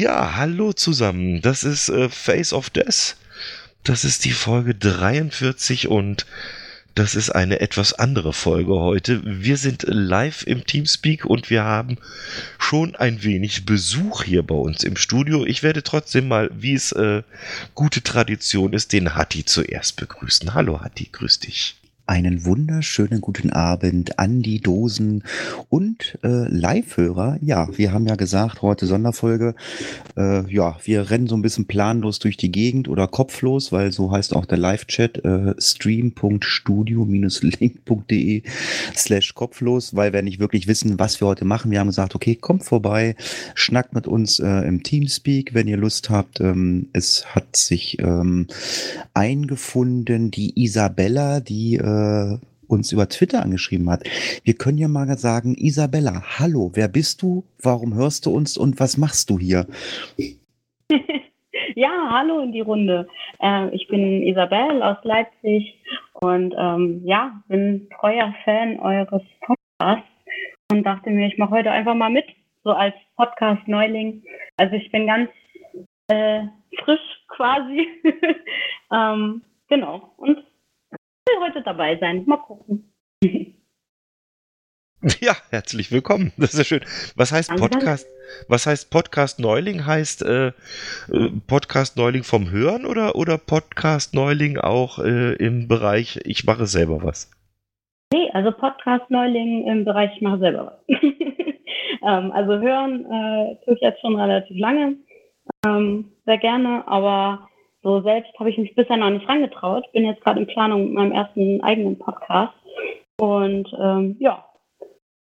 Ja, hallo zusammen. Das ist äh, Face of Death. Das ist die Folge 43 und das ist eine etwas andere Folge heute. Wir sind live im Teamspeak und wir haben schon ein wenig Besuch hier bei uns im Studio. Ich werde trotzdem mal, wie es äh, gute Tradition ist, den Hatti zuerst begrüßen. Hallo Hatti, grüß dich. Einen wunderschönen guten Abend an die Dosen und äh, Live-Hörer. Ja, wir haben ja gesagt, heute Sonderfolge. Äh, ja, wir rennen so ein bisschen planlos durch die Gegend oder kopflos, weil so heißt auch der Live-Chat äh, stream.studio-link.de slash kopflos, weil wir nicht wirklich wissen, was wir heute machen. Wir haben gesagt, okay, kommt vorbei, schnackt mit uns äh, im Teamspeak, wenn ihr Lust habt. Ähm, es hat sich ähm, eingefunden, die Isabella, die äh, uns über Twitter angeschrieben hat. Wir können ja mal sagen, Isabella, hallo, wer bist du? Warum hörst du uns und was machst du hier? ja, hallo in die Runde. Äh, ich bin Isabel aus Leipzig und ähm, ja, bin treuer Fan eures Podcasts und dachte mir, ich mache heute einfach mal mit, so als Podcast-Neuling. Also ich bin ganz äh, frisch quasi. ähm, genau. Und heute dabei sein. Mal gucken. Ja, herzlich willkommen. Das ist ja schön. Was heißt Podcast? Was heißt Podcast Neuling? Heißt äh, Podcast Neuling vom Hören oder, oder Podcast Neuling auch äh, im Bereich Ich mache selber was? Nee, also Podcast Neuling im Bereich Ich mache selber was. ähm, also hören äh, tue ich jetzt schon relativ lange. Ähm, sehr gerne, aber so selbst habe ich mich bisher noch nicht rangetraut. Bin jetzt gerade in Planung mit meinem ersten eigenen Podcast. Und ähm, ja,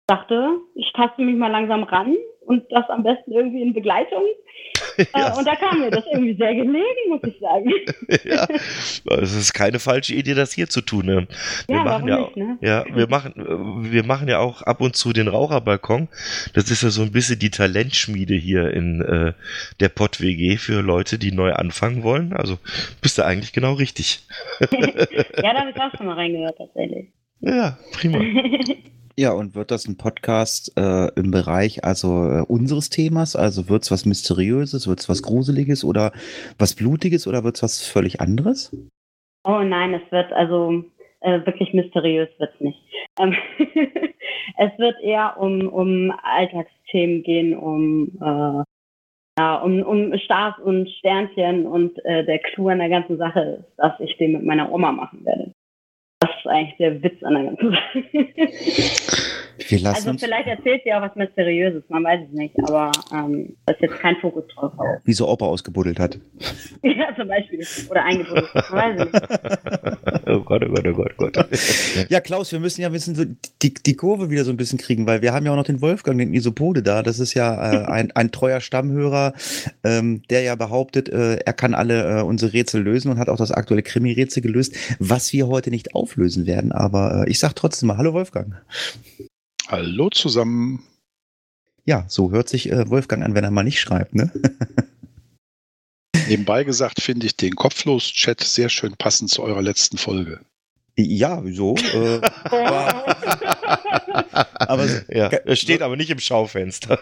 dachte, ich taste mich mal langsam ran und das am besten irgendwie in Begleitung. Ja. Äh, und da kam mir das irgendwie sehr gelegen, muss ich sagen. ja, es ist keine falsche Idee, das hier zu tun. Ne? Wir ja, machen ja, nicht, ne? ja, wir machen, wir machen ja auch ab und zu den Raucherbalkon. Das ist ja so ein bisschen die Talentschmiede hier in äh, der Pott WG für Leute, die neu anfangen wollen. Also bist du eigentlich genau richtig. ja, da habe ich auch schon mal reingehört, tatsächlich. Ja, prima. Ja, und wird das ein Podcast äh, im Bereich also äh, unseres Themas? Also wird es was Mysteriöses, wird es was Gruseliges oder was Blutiges oder wird es was völlig anderes? Oh nein, es wird also äh, wirklich mysteriös wird es nicht. Ähm, es wird eher um, um Alltagsthemen gehen, um, äh, ja, um, um Stars und Sternchen und äh, der Clou an der ganzen Sache ist, dass ich den mit meiner Oma machen werde. Das ist eigentlich der Witz an der ganzen Sache. Wir lassen also vielleicht erzählt sie auch was Mysteriöses, man weiß es nicht, aber ähm, da ist jetzt kein Fokus drauf. wie so Opa ausgebuddelt hat. ja, zum Beispiel. Oder eingebunden. Man weiß es nicht. oh Gott, oh Gott, oh Gott, oh Gott. Ja, Klaus, wir müssen ja wissen, so die, die Kurve wieder so ein bisschen kriegen, weil wir haben ja auch noch den Wolfgang, den Isopode da. Das ist ja äh, ein, ein treuer Stammhörer, ähm, der ja behauptet, äh, er kann alle äh, unsere Rätsel lösen und hat auch das aktuelle Krimi-Rätsel gelöst, was wir heute nicht auflösen werden. Aber äh, ich sag trotzdem mal, hallo Wolfgang. Hallo zusammen. Ja, so hört sich äh, Wolfgang an, wenn er mal nicht schreibt, ne? Nebenbei gesagt finde ich den Kopflos-Chat sehr schön passend zu eurer letzten Folge. Ja, wieso? Äh, aber, aber Ja, es steht aber nicht im Schaufenster.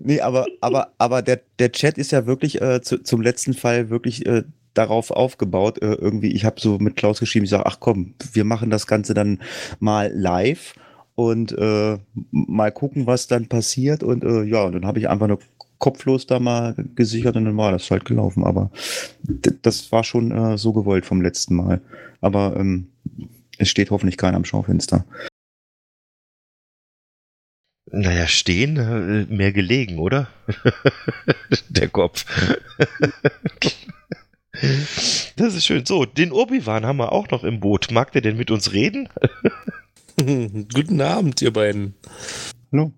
Nee, aber, aber, aber der, der Chat ist ja wirklich äh, zu, zum letzten Fall wirklich äh, darauf aufgebaut. Äh, irgendwie, ich habe so mit Klaus geschrieben, ich sage, ach komm, wir machen das Ganze dann mal live und äh, mal gucken, was dann passiert. Und äh, ja, und dann habe ich einfach nur kopflos da mal gesichert und dann war das halt gelaufen. Aber das war schon äh, so gewollt vom letzten Mal. Aber ähm, es steht hoffentlich keiner am Schaufenster. Naja, stehen, äh, mehr gelegen, oder? Der Kopf. Das ist schön. So, den Obi-Wan haben wir auch noch im Boot. Mag der denn mit uns reden? Guten Abend, ihr beiden. Hallo.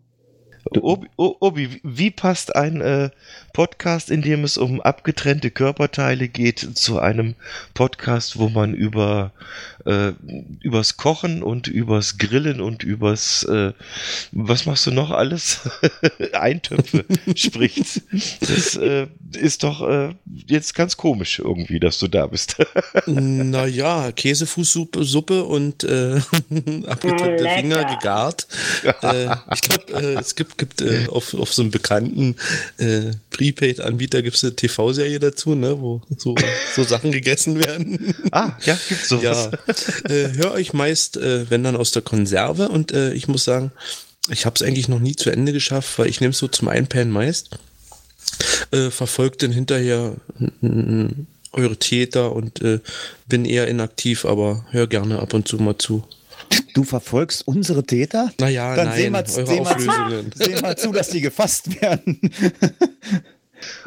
Obi, Obi, wie passt ein äh, Podcast, in dem es um abgetrennte Körperteile geht, zu einem Podcast, wo man über äh, übers Kochen und übers Grillen und übers äh, was machst du noch alles? Eintöpfe spricht. Das äh, ist doch äh, jetzt ganz komisch irgendwie, dass du da bist. Naja, Käsefußsuppe Suppe und äh, abgetrennte. Finger gegart. äh, ich glaube, äh, es gibt, gibt äh, auf, auf so einem bekannten äh, Prepaid-Anbieter gibt es eine TV-Serie dazu, ne, wo so, so Sachen gegessen werden. ah, ja, gibt's sowas. Ja, äh, höre euch meist, äh, wenn dann aus der Konserve und äh, ich muss sagen, ich habe es eigentlich noch nie zu Ende geschafft, weil ich nehme so zum Einpennen meist. Äh, verfolgt dann hinterher eure Täter und äh, bin eher inaktiv, aber hör gerne ab und zu mal zu. Du verfolgst unsere Täter? Naja, Dann nein, seh mal, eure seh, mal zu, Auflösungen. seh mal zu, dass die gefasst werden.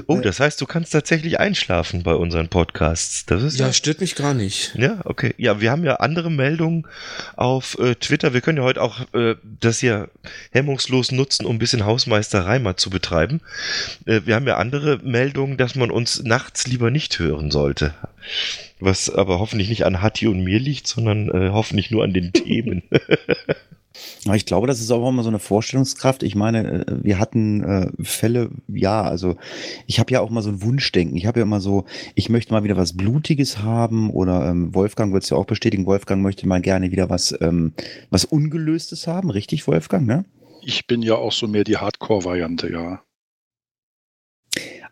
Oh, das heißt, du kannst tatsächlich einschlafen bei unseren Podcasts. Das ist Ja, stört mich gar nicht. Ja, okay. Ja, wir haben ja andere Meldungen auf äh, Twitter. Wir können ja heute auch äh, das hier hemmungslos nutzen, um ein bisschen Hausmeisterei mal zu betreiben. Äh, wir haben ja andere Meldungen, dass man uns nachts lieber nicht hören sollte. Was aber hoffentlich nicht an Hatti und mir liegt, sondern äh, hoffentlich nur an den Themen. Ich glaube, das ist auch immer so eine Vorstellungskraft. Ich meine, äh, wir hatten äh, Fälle, ja, also ich habe ja auch mal so ein Wunschdenken. Ich habe ja immer so, ich möchte mal wieder was Blutiges haben oder ähm, Wolfgang wird es ja auch bestätigen, Wolfgang möchte mal gerne wieder was, ähm, was Ungelöstes haben, richtig, Wolfgang, ne? Ich bin ja auch so mehr die Hardcore-Variante, ja.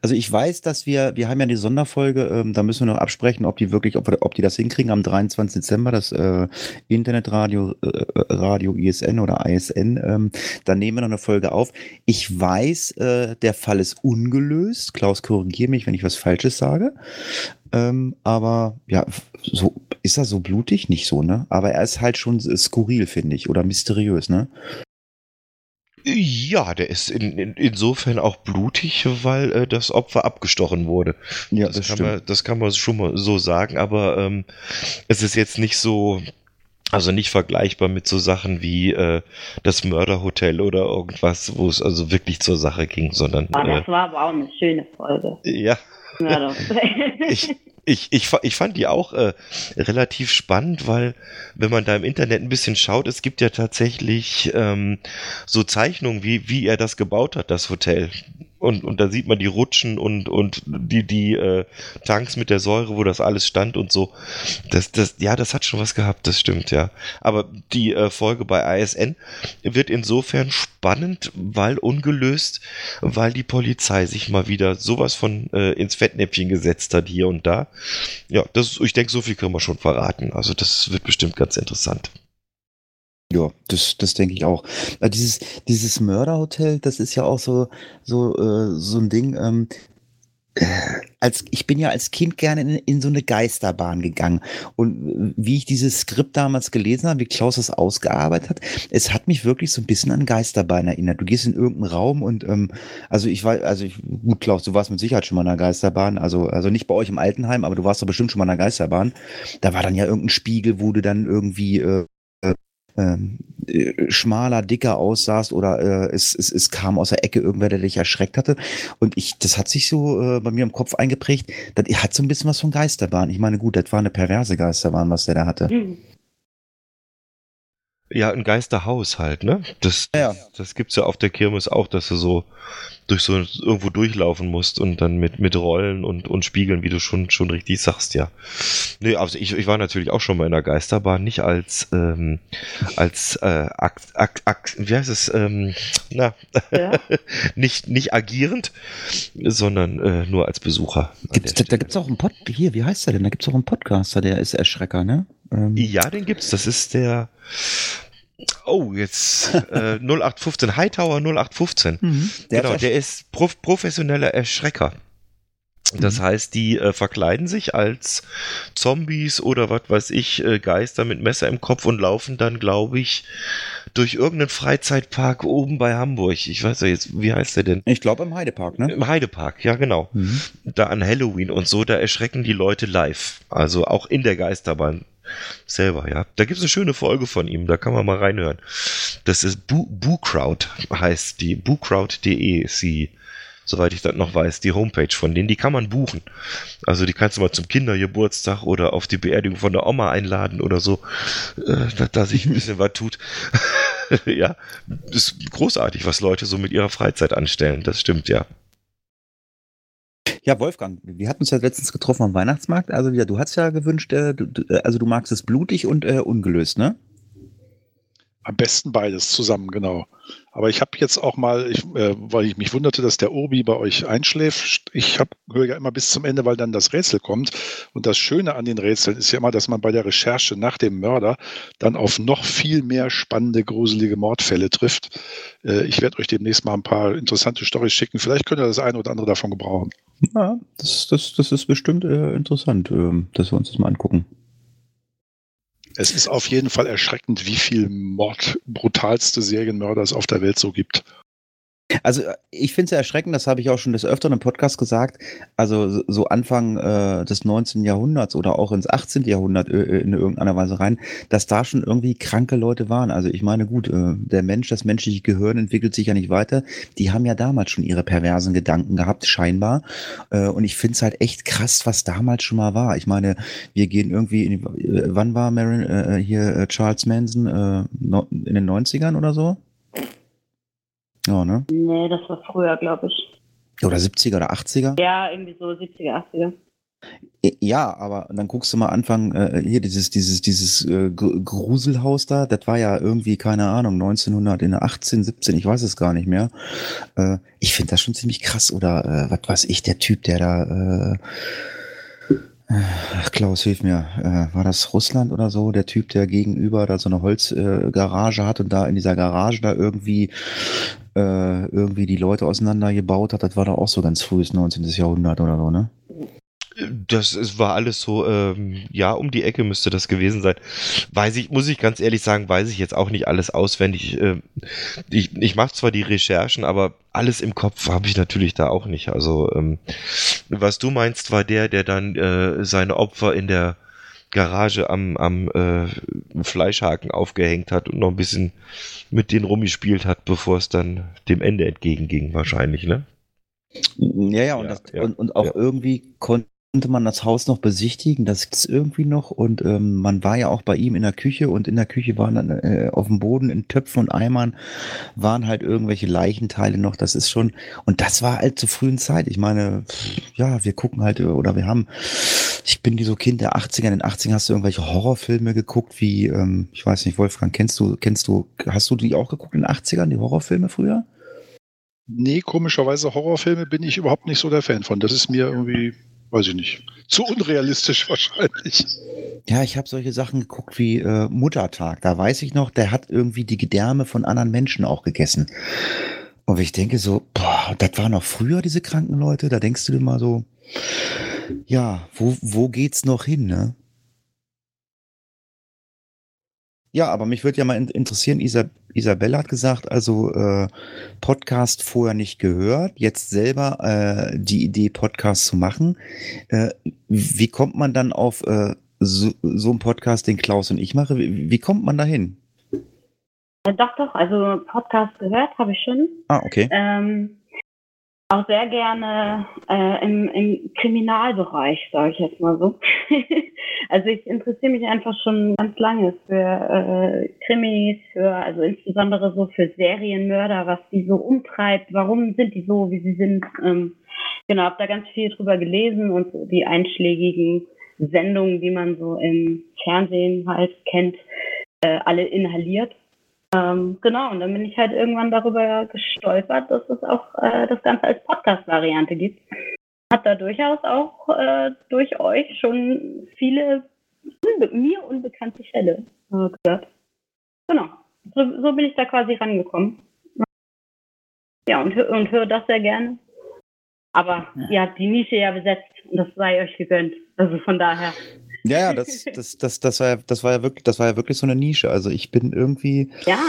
Also ich weiß, dass wir, wir haben ja die Sonderfolge, ähm, da müssen wir noch absprechen, ob die wirklich, ob, ob die das hinkriegen am 23. Dezember, das äh, Internetradio, äh, Radio ISN oder ISN, ähm, da nehmen wir noch eine Folge auf. Ich weiß, äh, der Fall ist ungelöst. Klaus, korrigiere mich, wenn ich was Falsches sage. Ähm, aber ja, so ist er so blutig, nicht so, ne? Aber er ist halt schon skurril, finde ich, oder mysteriös, ne? Ja, der ist in, in, insofern auch blutig, weil äh, das Opfer abgestochen wurde. Ja, das, kann man, das kann man schon mal so sagen, aber ähm, es ist jetzt nicht so, also nicht vergleichbar mit so Sachen wie äh, das Mörderhotel oder irgendwas, wo es also wirklich zur Sache ging, sondern Ah, äh, das war aber auch eine schöne Folge. ja, ich, ich, ich, ich fand die auch äh, relativ spannend, weil wenn man da im Internet ein bisschen schaut, es gibt ja tatsächlich ähm, so Zeichnungen, wie, wie er das gebaut hat, das Hotel. Und, und da sieht man die Rutschen und, und die, die äh, Tanks mit der Säure, wo das alles stand und so. Das, das, ja, das hat schon was gehabt, das stimmt, ja. Aber die äh, Folge bei ISN wird insofern spannend, weil ungelöst, weil die Polizei sich mal wieder sowas von äh, ins Fettnäpfchen gesetzt hat hier und da. Ja, das, ich denke, so viel können wir schon verraten. Also das wird bestimmt ganz interessant. Ja, das, das denke ich auch. Äh, Dieses, dieses Mörderhotel, das ist ja auch so, so, äh, so ein Ding. Ähm, äh, als, ich bin ja als Kind gerne in, in so eine Geisterbahn gegangen. Und äh, wie ich dieses Skript damals gelesen habe, wie Klaus das ausgearbeitet hat, es hat mich wirklich so ein bisschen an Geisterbahn erinnert. Du gehst in irgendeinen Raum und ähm, also ich war, also ich, gut, Klaus, du warst mit Sicherheit schon mal in einer Geisterbahn, also, also nicht bei euch im Altenheim, aber du warst doch bestimmt schon mal in einer Geisterbahn. Da war dann ja irgendein Spiegel, wo du dann irgendwie äh, ähm, äh, schmaler, dicker aussahst oder äh, es, es, es kam aus der Ecke irgendwer, der dich erschreckt hatte. Und ich, das hat sich so äh, bei mir im Kopf eingeprägt. Das hat so ein bisschen was von Geisterbahn. Ich meine, gut, das war eine perverse Geisterbahn, was der da hatte. Hm. Ja, ein Geisterhaus halt, ne? Das, Ja. das gibt's ja auf der Kirmes auch, dass du so durch so irgendwo durchlaufen musst und dann mit, mit Rollen und, und Spiegeln, wie du schon, schon richtig sagst, ja. Nee, also ich, ich war natürlich auch schon mal in der Geisterbahn, nicht als, ähm, als, äh, Akt, Akt, Akt, wie heißt es, ähm, na, Ja. nicht, nicht agierend, sondern äh, nur als Besucher. Gibt's, da da gibt's auch einen Pod, hier, wie heißt der denn? Da gibt's auch einen Podcaster, der ist Erschrecker, ne? Ähm, Ja, den gibt's. Das ist der. Oh, jetzt äh, 0815, Hightower 0815. mhm. Der genau, ist der ist prof professioneller Erschrecker. Das Mhm. heißt, die äh, verkleiden sich als Zombies oder was weiß ich, äh, Geister mit Messer im Kopf und laufen dann, glaube ich, durch irgendeinen Freizeitpark oben bei Hamburg. Ich weiß ja jetzt, wie heißt der denn? ich glaube im Heidepark, ne? Im Heidepark, ja genau. Mhm. Da an Halloween und so, da erschrecken die Leute live. Also auch in der Geisterbahn. Selber, ja. Da gibt es eine schöne Folge von ihm, da kann man mal reinhören. Das ist Bu Bucrowd, heißt die. Bucrowd.de ist sie, soweit ich das noch weiß, die Homepage von denen. Die kann man buchen. Also die kannst du mal zum Kindergeburtstag oder auf die Beerdigung von der Oma einladen oder so, äh, da sich ein bisschen was tut. ja, ist großartig, was Leute so mit ihrer Freizeit anstellen. Das stimmt, ja. Ja, Wolfgang, wir hatten uns ja letztens getroffen am Weihnachtsmarkt. Also ja, du hast ja gewünscht, äh, du, du, also du magst es blutig und äh, ungelöst, ne? Am besten beides zusammen, genau. Aber ich habe jetzt auch mal, ich, äh, weil ich mich wunderte, dass der Obi bei euch einschläft. Ich höre ja immer bis zum Ende, weil dann das Rätsel kommt. Und das Schöne an den Rätseln ist ja immer, dass man bei der Recherche nach dem Mörder dann auf noch viel mehr spannende, gruselige Mordfälle trifft. Äh, ich werde euch demnächst mal ein paar interessante Storys schicken. Vielleicht könnt ihr das eine oder andere davon gebrauchen. Ja, das, das, das ist bestimmt äh, interessant, äh, dass wir uns das mal angucken. Es ist auf jeden Fall erschreckend, wie viel Mord, brutalste Serienmörder es auf der Welt so gibt. Also ich finde es erschreckend, das habe ich auch schon des Öfteren im Podcast gesagt, also so Anfang äh, des 19. Jahrhunderts oder auch ins 18. Jahrhundert äh, in irgendeiner Weise rein, dass da schon irgendwie kranke Leute waren. Also ich meine, gut, äh, der Mensch, das menschliche Gehirn entwickelt sich ja nicht weiter. Die haben ja damals schon ihre perversen Gedanken gehabt, scheinbar. Äh, und ich finde es halt echt krass, was damals schon mal war. Ich meine, wir gehen irgendwie, in, äh, wann war Marin, äh, hier äh, Charles Manson äh, in den 90ern oder so? Ja, ne? Nee, das war früher, glaube ich. Oder 70er oder 80er? Ja, irgendwie so 70er, 80er. Ja, aber dann guckst du mal Anfang, äh, hier dieses, dieses, dieses äh, Gruselhaus da, das war ja irgendwie, keine Ahnung, 1918, 17, ich weiß es gar nicht mehr. Äh, ich finde das schon ziemlich krass. Oder äh, was weiß ich, der Typ, der da, äh, Ach, Klaus, hilf mir. Äh, war das Russland oder so? Der Typ, der gegenüber da so eine Holzgarage äh, hat und da in dieser Garage da irgendwie äh, irgendwie die Leute auseinandergebaut hat. Das war da auch so ganz frühes 19. Jahrhundert oder so, ne? Das ist, war alles so, ähm, ja, um die Ecke müsste das gewesen sein. Weiß ich, muss ich ganz ehrlich sagen, weiß ich jetzt auch nicht alles auswendig. Äh, ich ich mache zwar die Recherchen, aber alles im Kopf habe ich natürlich da auch nicht. Also, ähm, was du meinst, war der, der dann äh, seine Opfer in der Garage am, am äh, Fleischhaken aufgehängt hat und noch ein bisschen mit denen rumgespielt hat, bevor es dann dem Ende entgegenging, wahrscheinlich, ne? Ja, ja, und, Ja, das, ja, und, und auch ja. irgendwie konnte man das Haus noch besichtigen, das gibt's irgendwie noch und ähm, man war ja auch bei ihm in der Küche und in der Küche waren dann äh, auf dem Boden in Töpfen und Eimern waren halt irgendwelche Leichenteile noch, das ist schon und das war halt zur frühen Zeit, ich meine, ja, wir gucken halt oder wir haben, ich bin die so Kind der 80er, in den 80ern hast du irgendwelche Horrorfilme geguckt, wie, ähm, ich weiß nicht, Wolfgang, kennst du, kennst du, hast du die auch geguckt in den 80ern, die Horrorfilme früher? Nee, komischerweise Horrorfilme bin ich überhaupt nicht so der Fan von. Das ist mir irgendwie, weiß ich nicht, zu unrealistisch wahrscheinlich. Ja, ich habe solche Sachen geguckt wie äh, Muttertag. Da weiß ich noch, der hat irgendwie die Gedärme von anderen Menschen auch gegessen. Und ich denke so, boah, das war noch früher, diese kranken Leute. Da denkst du dir mal so, ja, wo, wo geht's noch hin, ne? Ja, aber mich würde ja mal in- interessieren, Isa Isabelle hat gesagt, also äh, Podcast vorher nicht gehört, jetzt selber äh, die Idee, Podcast zu machen. Äh, wie kommt man dann auf äh, so, so einen Podcast, den Klaus und ich mache? Wie, wie kommt man da hin? Äh, doch, doch, also Podcast gehört habe ich schon. Ah, okay. Ähm, auch sehr gerne äh, im, im Kriminalbereich, sage ich jetzt mal so. also ich interessiere mich einfach schon ganz lange für äh, Krimis, für also insbesondere so für Serienmörder, was die so umtreibt, warum sind die so, wie sie sind. Ähm, genau, habe da ganz viel drüber gelesen und die einschlägigen Sendungen, die man so im Fernsehen halt kennt, äh, alle inhaliert. Ähm, genau, und dann bin ich halt irgendwann darüber gestolpert, dass es auch äh, das Ganze als Podcast-Variante gibt. Hat da durchaus auch äh, durch euch schon viele unbe mir unbekannte Fälle äh, gehört. Genau, so, so bin ich da quasi rangekommen. Ja, und, und höre das sehr gerne. Aber ihr habt die Nische ja besetzt und das sei euch gegönnt. Also von daher. Ja, ja, das, das, das, das, war ja, das war ja wirklich, das war ja wirklich so eine Nische. Also ich bin irgendwie, Ja,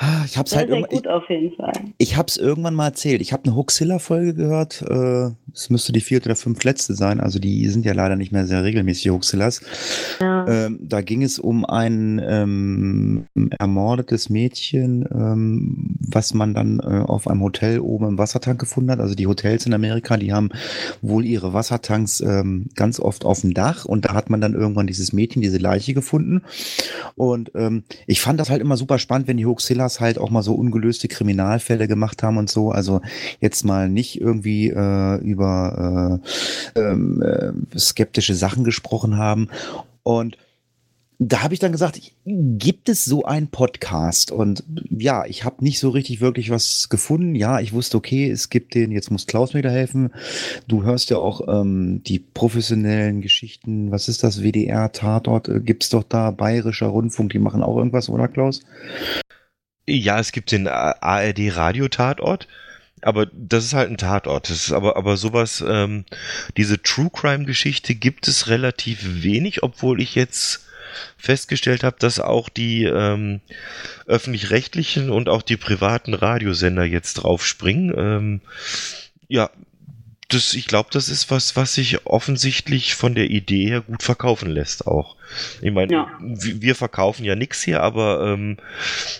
ah, ich hab's Sehr, halt sehr gut auf jeden Fall. Ich, ich hab's irgendwann mal erzählt. Ich habe eine Hoaxilla-Folge gehört. Äh, Es müsste die vierte oder fünf letzte sein. Also die sind ja leider nicht mehr sehr regelmäßig, die Hoaxillas. Ja. Ähm, da ging es um ein ähm, ermordetes Mädchen, ähm, was man dann äh, auf einem Hotel oben im Wassertank gefunden hat. Also die Hotels in Amerika, die haben wohl ihre Wassertanks ähm, ganz oft auf dem Dach und da hat man dann irgendwann dieses Mädchen, diese Leiche gefunden. Und ähm, ich fand das halt immer super spannend, wenn die Hoaxillas halt auch mal so ungelöste Kriminalfälle gemacht haben und so. Also jetzt mal nicht irgendwie äh, über äh, ähm, äh, skeptische Sachen gesprochen haben. Und da habe ich dann gesagt, gibt es so einen Podcast? Und ja, ich habe nicht so richtig wirklich was gefunden. Ja, ich wusste, okay, es gibt den, jetzt muss Klaus mir da helfen. Du hörst ja auch ähm, die professionellen Geschichten. Was ist das? WDR, Tatort? Äh, gibt's doch da, Bayerischer Rundfunk, die machen auch irgendwas, oder Klaus? Ja, es gibt den ARD Radio-Tatort, aber das ist halt ein Tatort. Das ist aber, aber sowas, ähm, diese True Crime-Geschichte gibt es relativ wenig, obwohl ich jetzt festgestellt habe, dass auch die ähm, öffentlich-rechtlichen und auch die privaten Radiosender jetzt drauf springen. Ähm, ja, das, ich glaube, das ist was, was sich offensichtlich von der Idee her gut verkaufen lässt auch. Ich meine, Ja. wir verkaufen ja nix hier, aber ähm,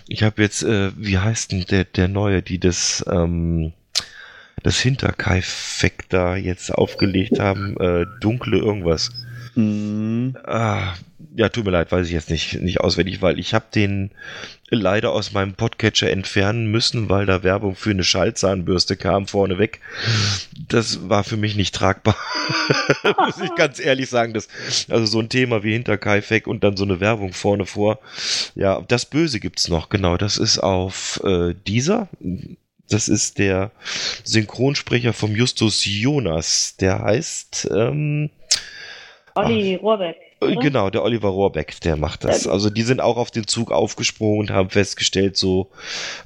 ich habe jetzt, äh, wie heißt denn der, der neue, die das, ähm, das Hinterkaifeck da jetzt aufgelegt haben, äh, dunkle irgendwas. Mm, Ah, ja, tut mir leid, weiß ich jetzt nicht, nicht auswendig, weil ich habe den leider aus meinem Podcatcher entfernen müssen, weil da Werbung für eine Schallzahnbürste kam vorneweg. Das war für mich nicht tragbar. Muss ich ganz ehrlich sagen. Das, also so ein Thema wie Hinterkaifeck und dann so eine Werbung vorne vor. Ja, das Böse gibt's noch, genau. Das ist auf äh, dieser. Das ist der Synchronsprecher vom Justus Jonas. Der heißt ähm, Olli Rohrbeck. äh, oder? Genau, der Oliver Rohrbeck, der macht das. Ja. Also die sind auch auf den Zug aufgesprungen und haben festgestellt, so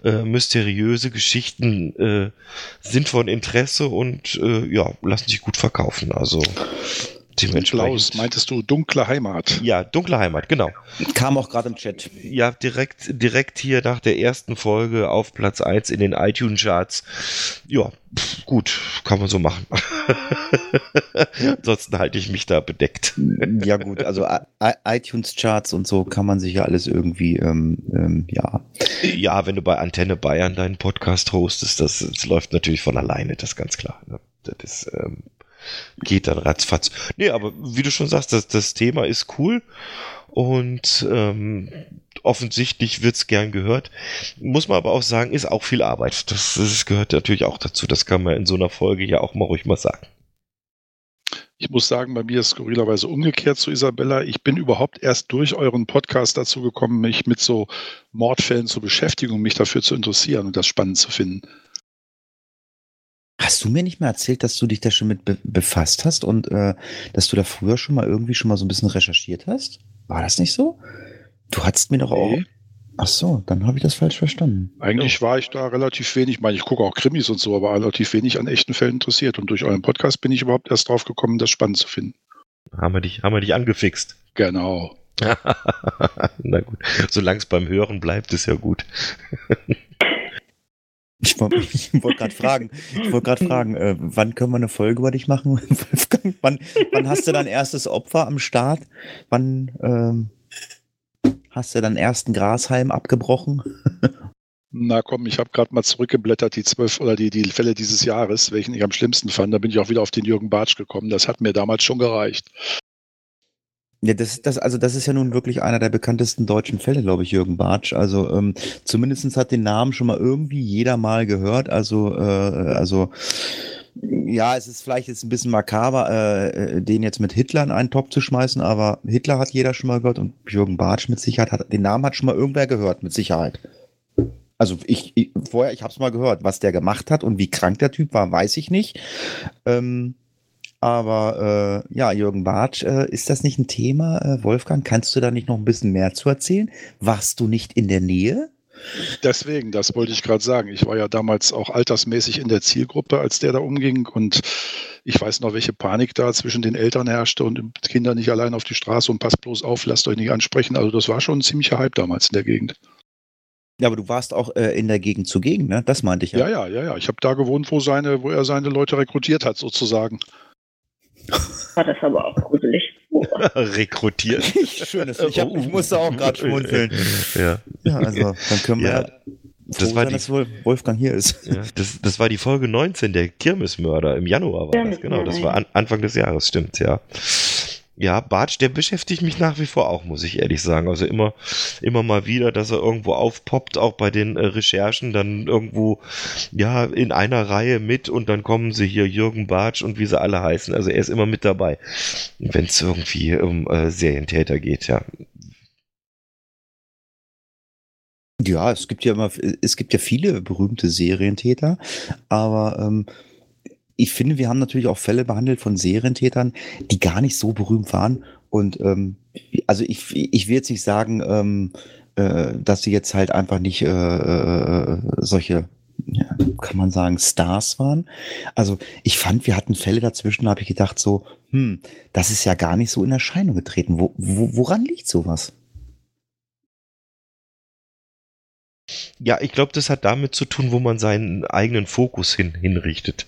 äh, mysteriöse Geschichten äh, sind von Interesse und äh, ja, lassen sich gut verkaufen. Also. Klaus, meintest du dunkle Heimat? ja, dunkle Heimat, genau. kam auch gerade im Chat. Ja, direkt, direkt hier nach der ersten Folge auf Platz 1 in den iTunes-Charts. Ja, pff, gut, kann man so machen. Ansonsten halte ich mich da bedeckt. Ja gut, also I- iTunes-Charts und so kann man sich ja alles irgendwie, ähm, ähm, ja. Ja, wenn du bei Antenne Bayern deinen Podcast hostest, das, das läuft natürlich von alleine, das ist ganz klar. Ne? Das ist, ähm, geht dann ratzfatz. Nee, aber wie du schon sagst, das, das Thema ist cool und ähm, offensichtlich wird's gern gehört. Muss man aber auch sagen, ist auch viel Arbeit. Das, das gehört natürlich auch dazu. Das kann man in so einer Folge ja auch mal ruhig mal sagen. Ich muss sagen, bei mir ist skurrilerweise umgekehrt zu Isabella. Ich bin überhaupt erst durch euren Podcast dazu gekommen, mich mit so Mordfällen zu beschäftigen und mich dafür zu interessieren und das spannend zu finden. Hast du mir nicht mal erzählt, dass du dich da schon mit be befasst hast und äh, dass du da früher schon mal irgendwie schon mal so ein bisschen recherchiert hast? War das nicht so? Du hattest mir doch auch. Nee. Ach so, dann habe ich das falsch verstanden. Eigentlich war ich da relativ wenig, ich meine, ich gucke auch Krimis und so, aber relativ wenig an echten Fällen interessiert. Und durch euren Podcast bin ich überhaupt erst drauf gekommen, das spannend zu finden. Haben wir dich, haben wir dich angefixt. Genau. Na gut, solange es beim Hören bleibt, ist ja gut. Ich wollte wollt gerade fragen, ich wollte gerade fragen, äh, wann können wir eine Folge über dich machen, Wolfgang? Wann, wann hast du dein erstes Opfer am Start? Wann ähm, hast du deinen ersten Grashalm abgebrochen? Na komm, ich habe gerade mal zurückgeblättert, die zwölf oder die, die Fälle dieses Jahres, welchen ich am schlimmsten fand. Da bin ich auch wieder auf den Jürgen Bartsch gekommen. Das hat mir damals schon gereicht. Ja, das, das, also das ist ja nun wirklich einer der bekanntesten deutschen Fälle, glaube ich, Jürgen Bartsch. Also ähm, zumindest hat den Namen schon mal irgendwie jeder mal gehört. Also, äh, also ja, es ist vielleicht jetzt ein bisschen makaber, äh, den jetzt mit Hitler in einen Topf zu schmeißen, aber Hitler hat jeder schon mal gehört und Jürgen Bartsch mit Sicherheit hat, den Namen hat schon mal irgendwer gehört, mit Sicherheit. Also ich, ich vorher, ich habe es mal gehört, was der gemacht hat und wie krank der Typ war, weiß ich nicht. Ähm, aber äh, ja, Jürgen Bartsch, äh, ist das nicht ein Thema, äh, Wolfgang? Kannst du da nicht noch ein bisschen mehr zu erzählen? Warst du nicht in der Nähe? Deswegen, das wollte ich gerade sagen. Ich war ja damals auch altersmäßig in der Zielgruppe, als der da umging. Und ich weiß noch, welche Panik da zwischen den Eltern herrschte und Kinder nicht allein auf die Straße und passt bloß auf, lasst euch nicht ansprechen. Also das war schon ein ziemlicher Hype damals in der Gegend. Ja, aber du warst auch äh, in der Gegend zugegen, ne? Das meinte ich ja. Ja, ja, ja, ja. Ich habe da gewohnt, wo, seine, wo er seine Leute rekrutiert hat, sozusagen. War das aber auch gruselig. Oh. Rekrutiert. Schönes. Ich, hab, ich musste auch gerade schmunzeln. Ja. Ja, also dann können wir Ja, ja, das froh war sein, die- Wolfgang hier ist. Ja, das, das war die Folge 19, der Kirmesmörder. Im Januar war das, genau. Das war an, Anfang des Jahres, stimmt, ja. Ja, Bartsch, der beschäftigt mich nach wie vor auch, muss ich ehrlich sagen. Also immer, immer mal wieder, dass er irgendwo aufpoppt, auch bei den äh, Recherchen, dann irgendwo, ja, in einer Reihe mit und dann kommen sie hier, Jürgen Bartsch und wie sie alle heißen. Also er ist immer mit dabei, wenn es irgendwie um äh, Serientäter geht, ja. Ja, es gibt ja immer, es gibt ja viele berühmte Serientäter, aber ähm, ich finde, wir haben natürlich auch Fälle behandelt von Serientätern, die gar nicht so berühmt waren. Und ähm, also ich, ich will jetzt nicht sagen, ähm, äh, dass sie jetzt halt einfach nicht äh, äh, solche, ja, kann man sagen, Stars waren. Also ich fand, wir hatten Fälle dazwischen, da habe ich gedacht so, hm, das ist ja gar nicht so in Erscheinung getreten. Wo, wo, woran liegt sowas? Ja, ich glaube, das hat damit zu tun, wo man seinen eigenen Fokus hin, hinrichtet.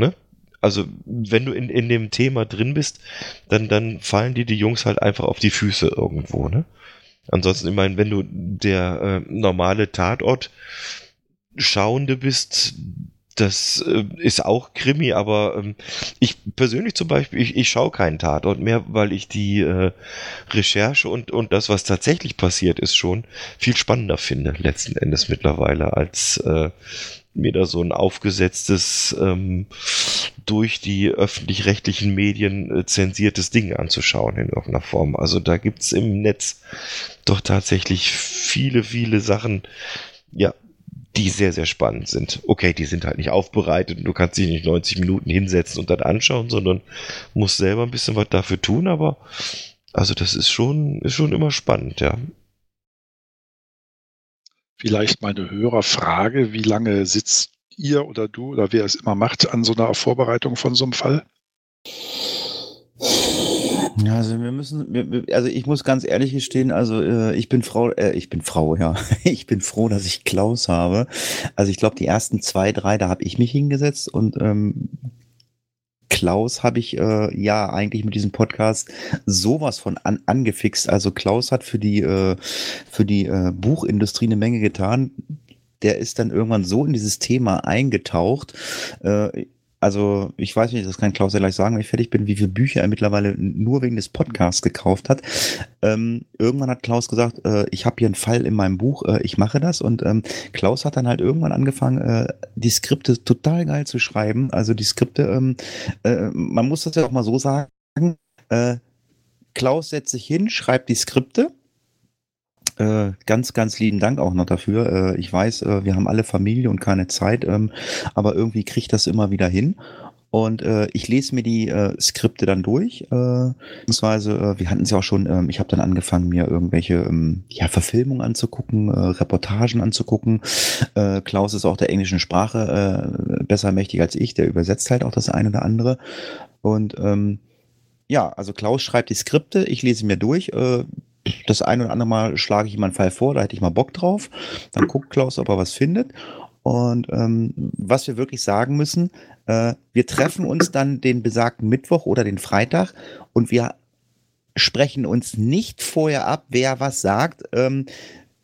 Ne? Also, wenn du in, in dem Thema drin bist, dann, dann fallen dir die Jungs halt einfach auf die Füße irgendwo, ne? Ansonsten, ich meine, wenn du der äh, normale Tatort Schauende bist, das äh, ist auch Krimi, aber ähm, ich persönlich zum Beispiel, ich, ich schaue keinen Tatort mehr, weil ich die äh, Recherche und, und das, was tatsächlich passiert ist, schon viel spannender finde, letzten Endes mittlerweile, als äh, mir da so ein aufgesetztes, ähm, durch die öffentlich-rechtlichen Medien äh, zensiertes Ding anzuschauen in irgendeiner Form. Also da gibt's im Netz doch tatsächlich viele, viele Sachen, ja, die sehr, sehr spannend sind. Okay, die sind halt nicht aufbereitet und du kannst dich nicht 90 Minuten hinsetzen und dann anschauen, sondern musst selber ein bisschen was dafür tun, aber also das ist schon, ist schon immer spannend, ja. Vielleicht meine Hörerfrage, wie lange sitzt ihr oder du oder wer es immer macht an so einer Vorbereitung von so einem Fall? Also wir müssen, also ich muss ganz ehrlich gestehen, also äh, ich bin Frau, äh, ich bin Frau, ja, ich bin froh, dass ich Klaus habe. Also ich glaube, die ersten zwei, drei, da habe ich mich hingesetzt und ähm, Klaus habe ich äh, ja eigentlich mit diesem Podcast sowas von an, angefixt. Also Klaus hat für die äh, für die äh, Buchindustrie eine Menge getan. Der ist dann irgendwann so in dieses Thema eingetaucht. Äh, also ich weiß nicht, das kann Klaus ja gleich sagen, wenn ich fertig bin, wie viele Bücher er mittlerweile nur wegen des Podcasts gekauft hat. Ähm, irgendwann hat Klaus gesagt, äh, ich habe hier einen Fall in meinem Buch, äh, ich mache das. Und ähm, Klaus hat dann halt irgendwann angefangen, äh, die Skripte total geil zu schreiben. Also die Skripte, ähm, äh, man muss das ja auch mal so sagen, äh, Klaus setzt sich hin, schreibt die Skripte. Äh, ganz, ganz lieben Dank auch noch dafür. Äh, ich weiß, äh, wir haben alle Familie und keine Zeit, ähm, aber irgendwie kriegt das immer wieder hin. Und äh, ich lese mir die äh, Skripte dann durch. Äh, beziehungsweise, äh, wir hatten es ja auch schon, ähm, ich habe dann angefangen, mir irgendwelche ähm, ja, Verfilmungen anzugucken, äh, Reportagen anzugucken. Äh, Klaus ist auch der englischen Sprache äh, besser mächtig als ich, der übersetzt halt auch das eine oder andere. Und ähm, ja, also Klaus schreibt die Skripte, ich lese mir durch. Äh, das eine oder andere Mal schlage ich ihm einen Fall vor, da hätte ich mal Bock drauf. Dann guckt Klaus, ob er was findet. Und ähm, was wir wirklich sagen müssen, äh, wir treffen uns dann den besagten Mittwoch oder den Freitag und wir sprechen uns nicht vorher ab, wer was sagt. Ähm,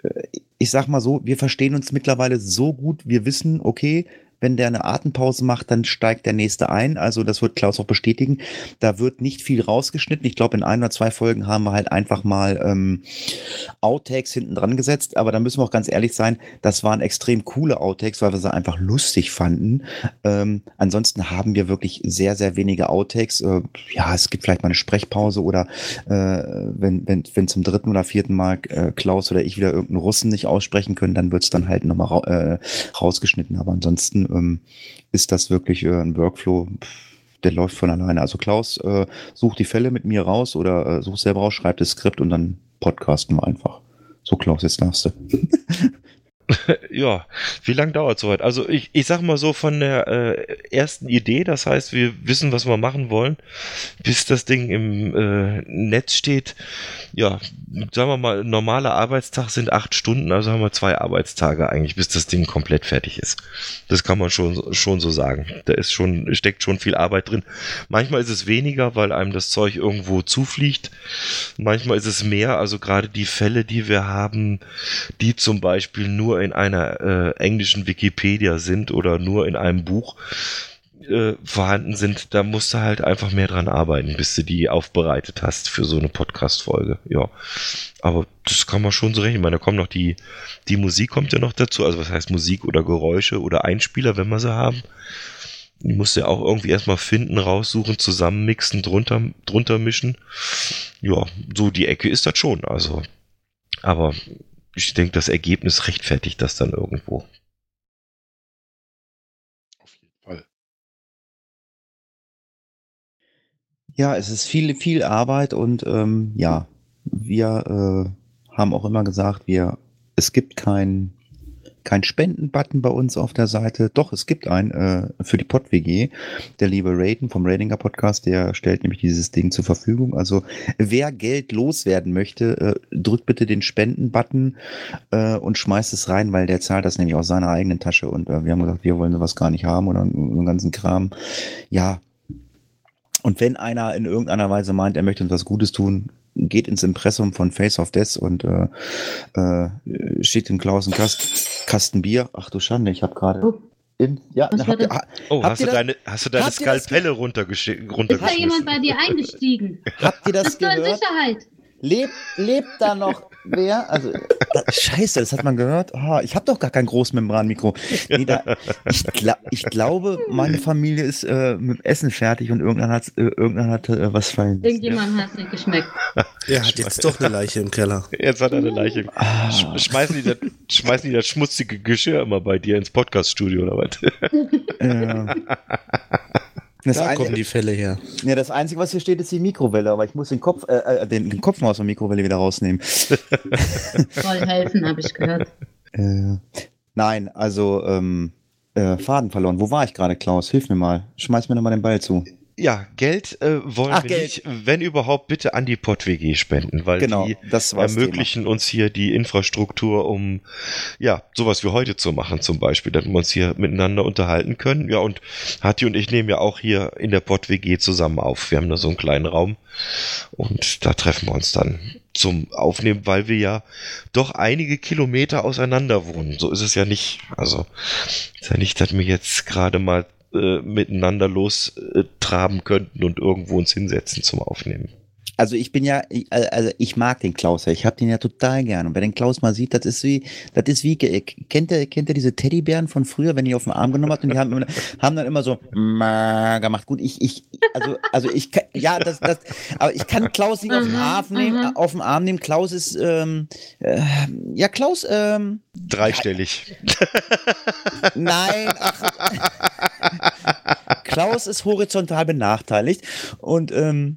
äh, ich sag mal so, wir verstehen uns mittlerweile so gut, wir wissen, okay, wenn der eine Atempause macht, dann steigt der nächste ein. Also das wird Klaus auch bestätigen. Da wird nicht viel rausgeschnitten. Ich glaube, in ein oder zwei Folgen haben wir halt einfach mal ähm, Outtakes hinten dran gesetzt. Aber da müssen wir auch ganz ehrlich sein, das waren extrem coole Outtakes, weil wir sie einfach lustig fanden. Ähm, ansonsten haben wir wirklich sehr, sehr wenige Outtakes. Äh, ja, es gibt vielleicht mal eine Sprechpause oder äh, wenn, wenn, wenn zum dritten oder vierten Mal äh, Klaus oder ich wieder irgendeinen Russen nicht aussprechen können, dann wird es dann halt nochmal ra äh, rausgeschnitten. Aber ansonsten ähm, ist das wirklich äh, ein Workflow, der läuft von alleine. Also Klaus äh, sucht die Fälle mit mir raus oder äh, sucht selber raus, schreibt das Skript und dann podcasten wir einfach. So Klaus, jetzt darfst du. Ja, wie lange dauert soweit? Also ich, ich sag mal so von der äh, ersten Idee, das heißt, wir wissen, was wir machen wollen, bis das Ding im äh, Netz steht. Ja, sagen wir mal, normaler Arbeitstag sind acht Stunden, also haben wir zwei Arbeitstage eigentlich, bis das Ding komplett fertig ist. Das kann man schon, schon so sagen. Da ist schon, steckt schon viel Arbeit drin. Manchmal ist es weniger, weil einem das Zeug irgendwo zufliegt. Manchmal ist es mehr, also gerade die Fälle, die wir haben, die zum Beispiel nur in einer äh, englischen Wikipedia sind oder nur in einem Buch äh, vorhanden sind, da musst du halt einfach mehr dran arbeiten, bis du die aufbereitet hast für so eine Podcast-Folge. Ja. Aber das kann man schon so rechnen. Ich meine, da kommt noch die, die Musik kommt ja noch dazu. Also was heißt Musik oder Geräusche oder Einspieler, wenn wir sie haben. Die musst du ja auch irgendwie erstmal finden, raussuchen, zusammenmixen, drunter, drunter mischen. Ja, so die Ecke ist das schon. Also, aber ich denke, das Ergebnis rechtfertigt das dann irgendwo. Auf jeden Fall. Ja, es ist viel, viel Arbeit und ähm, ja, wir äh, haben auch immer gesagt, wir, es gibt kein, kein Spenden-Button bei uns auf der Seite. Doch, es gibt einen äh, für die Pod-WG. Der liebe Raiden vom Ratinger Podcast, der stellt nämlich dieses Ding zur Verfügung. Also wer Geld loswerden möchte, äh, drückt bitte den Spenden-Button äh, und schmeißt es rein, weil der zahlt das nämlich aus seiner eigenen Tasche. Und äh, wir haben gesagt, wir wollen sowas gar nicht haben oder den ganzen Kram. Ja, und wenn einer in irgendeiner Weise meint, er möchte uns was Gutes tun, geht ins Impressum von Face of Death und äh, äh, schickt dem Klaus einen Kast, Kasten Bier. Ach du Schande, ich habe gerade. Oh. in- Ja, na, habt ihr, das? ha- Oh, Habt hast ihr du, das- deine, hast du deine das Skalpelle runtergeschi- Ist da runtergeschmissen? jemand bei dir eingestiegen? habt ihr das Bist du in gehört? Sicherheit? Lebt, lebt da noch wer? Also, das, scheiße, das hat man gehört. Ah, ich habe doch gar kein Großmembranmikro. Nee, da, ich, gla ich glaube, meine Familie ist äh, mit dem Essen fertig und irgendwann hat, äh, irgendwann hat äh, was fallen. Irgendjemand hat es nicht geschmeckt. Er hat jetzt doch eine Leiche im Keller. Jetzt hat er eine Leiche. Ah, Sch- Schmeißen die, das, schmeißen die das schmutzige Geschirr immer bei dir ins Podcaststudio oder was? äh, das, Da ein, kommen die Fälle her. ja, das Einzige, was hier steht, ist die Mikrowelle, aber ich muss den Kopf, äh, äh, den, den Kopf mal aus der Mikrowelle wieder rausnehmen. Soll helfen, habe ich gehört. Äh, nein, also ähm, äh, Faden verloren. Wo war ich gerade, Klaus? Hilf mir mal. Schmeiß mir noch mal den Ball zu. Ja, Geld äh, wollen Ach, wir Geld. nicht, wenn überhaupt, bitte an die PodWG spenden, weil Genau, die ermöglichen uns hier die Infrastruktur, um ja, sowas wie heute zu machen zum Beispiel, dass wir uns hier miteinander unterhalten können. Ja, und Hatti und ich nehmen ja auch hier in der PodWG zusammen auf. Wir haben da so einen kleinen Raum und da treffen wir uns dann zum Aufnehmen, weil wir ja doch einige Kilometer auseinander wohnen. So ist es ja nicht. Also ist ja nicht, dass wir jetzt gerade mal äh, miteinander los äh, traben könnten und irgendwo uns hinsetzen zum Aufnehmen. Also ich bin ja, ich- also ich mag den Klaus ja. Ich habe den ja total gern. Und wer den Klaus mal sieht, das ist wie, das ist wie, kennt ihr, kennt ihr diese Teddybären von früher, wenn ihr auf den Arm genommen habt und die haben, immer- haben dann immer so gemacht. Gut, ich, ich, also, also ich, kann, ja, das, das, aber ich kann Klaus nicht auf den Aha, Arm nehmen, aha. auf den Arm nehmen. Klaus ist, ähm, äh, ja, Klaus, ähm, Dreistellig. Nein. Ach. Klaus ist horizontal benachteiligt und ähm,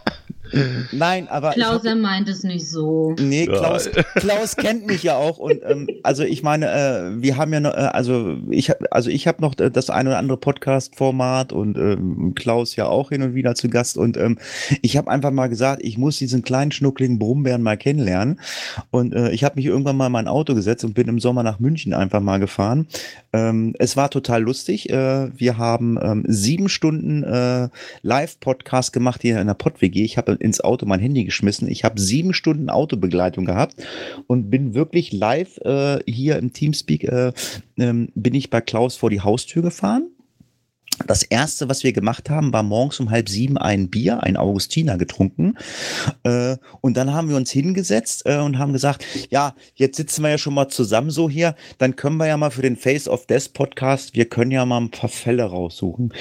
Nein, aber Klaus, hab, er meint es nicht so. nee, Ja. Klaus, Klaus kennt mich ja auch und ähm, also ich meine, äh, wir haben ja noch, äh, also ich hab, also ich habe noch äh, das eine oder andere Podcast-Format und ähm, Klaus ja auch hin und wieder zu Gast und ähm, ich habe einfach mal gesagt, ich muss diesen kleinen schnuckligen Brummbären mal kennenlernen und äh, ich habe mich irgendwann mal in mein Auto gesetzt und bin im Sommer nach München einfach mal gefahren. Ähm, es war total lustig. Äh, wir haben ähm, sieben Stunden äh, Live-Podcast gemacht hier in der Pott-WG. Ich habe ins Auto mein Handy geschmissen. Ich habe sieben Stunden Autobegleitung gehabt und bin wirklich live äh, hier im Teamspeak, äh, ähm, bin ich bei Klaus vor die Haustür gefahren. Das erste, was wir gemacht haben, war morgens um halb sieben ein Bier, ein Augustiner getrunken. Äh, und dann haben wir uns hingesetzt äh, und haben gesagt, ja, jetzt sitzen wir ja schon mal zusammen so hier, dann können wir ja mal für den Face of Death Podcast, wir können ja mal ein paar Fälle raussuchen.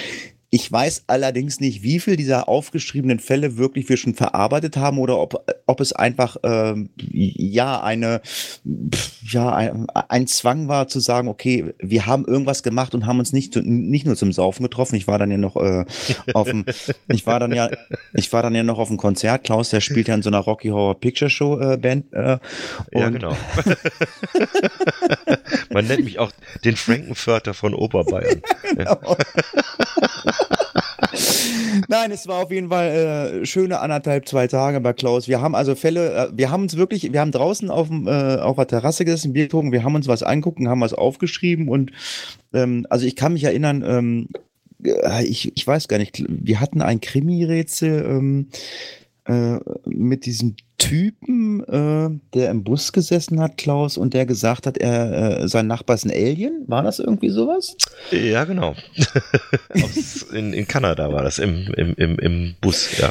Ich weiß allerdings nicht, wie viel dieser aufgeschriebenen Fälle wirklich wir schon verarbeitet haben oder ob, ob es einfach ähm, ja eine ja ein, ein Zwang war zu sagen, okay, wir haben irgendwas gemacht und haben uns nicht nicht nur zum Saufen getroffen. Ich war dann ja noch äh, auf dem, ich war dann ja, ich war dann ja noch auf dem Konzert. Klaus, der spielt ja in so einer Rocky Horror Picture Show äh, Band. Äh, Ja, genau. Man nennt mich auch den Frankenförter von Oberbayern. Nein, es war auf jeden Fall äh, schöne anderthalb, zwei Tage bei Klaus. Wir haben also Fälle, äh, wir haben uns wirklich, wir haben draußen auf, äh, auf der Terrasse gesessen, Bier getrunken, wir haben uns was angucken, haben was aufgeschrieben und ähm, also ich kann mich erinnern, ähm, äh, ich, ich weiß gar nicht, wir hatten ein Krimi-Rätsel ähm, äh, mit diesem Typen, äh, der im Bus gesessen hat, Klaus, und der gesagt hat, er, äh, sein Nachbar ist ein Alien. War das irgendwie sowas? Ja, genau. Aus, in, in Kanada war das, im, im, im, im Bus, ja.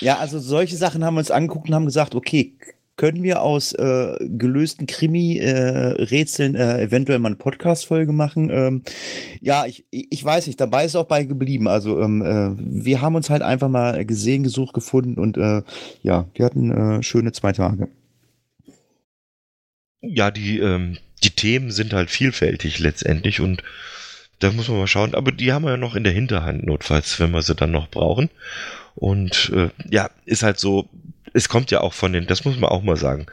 Ja, also solche Sachen haben wir uns angeguckt und haben gesagt, okay, können wir aus äh, gelösten Krimi-Rätseln äh, eventuell mal eine Podcast-Folge machen? Ähm, ja, ich, ich weiß nicht, dabei ist auch bei geblieben. Also ähm, äh, wir haben uns halt einfach mal gesehen, gesucht, gefunden und äh, ja, wir hatten äh, schöne zwei Tage. Ja, die, ähm, die Themen sind halt vielfältig letztendlich und da muss man mal schauen. Aber die haben wir ja noch in der Hinterhand, notfalls, wenn wir sie dann noch brauchen. Und äh, ja, ist halt so, es kommt ja auch von den, das muss man auch mal sagen,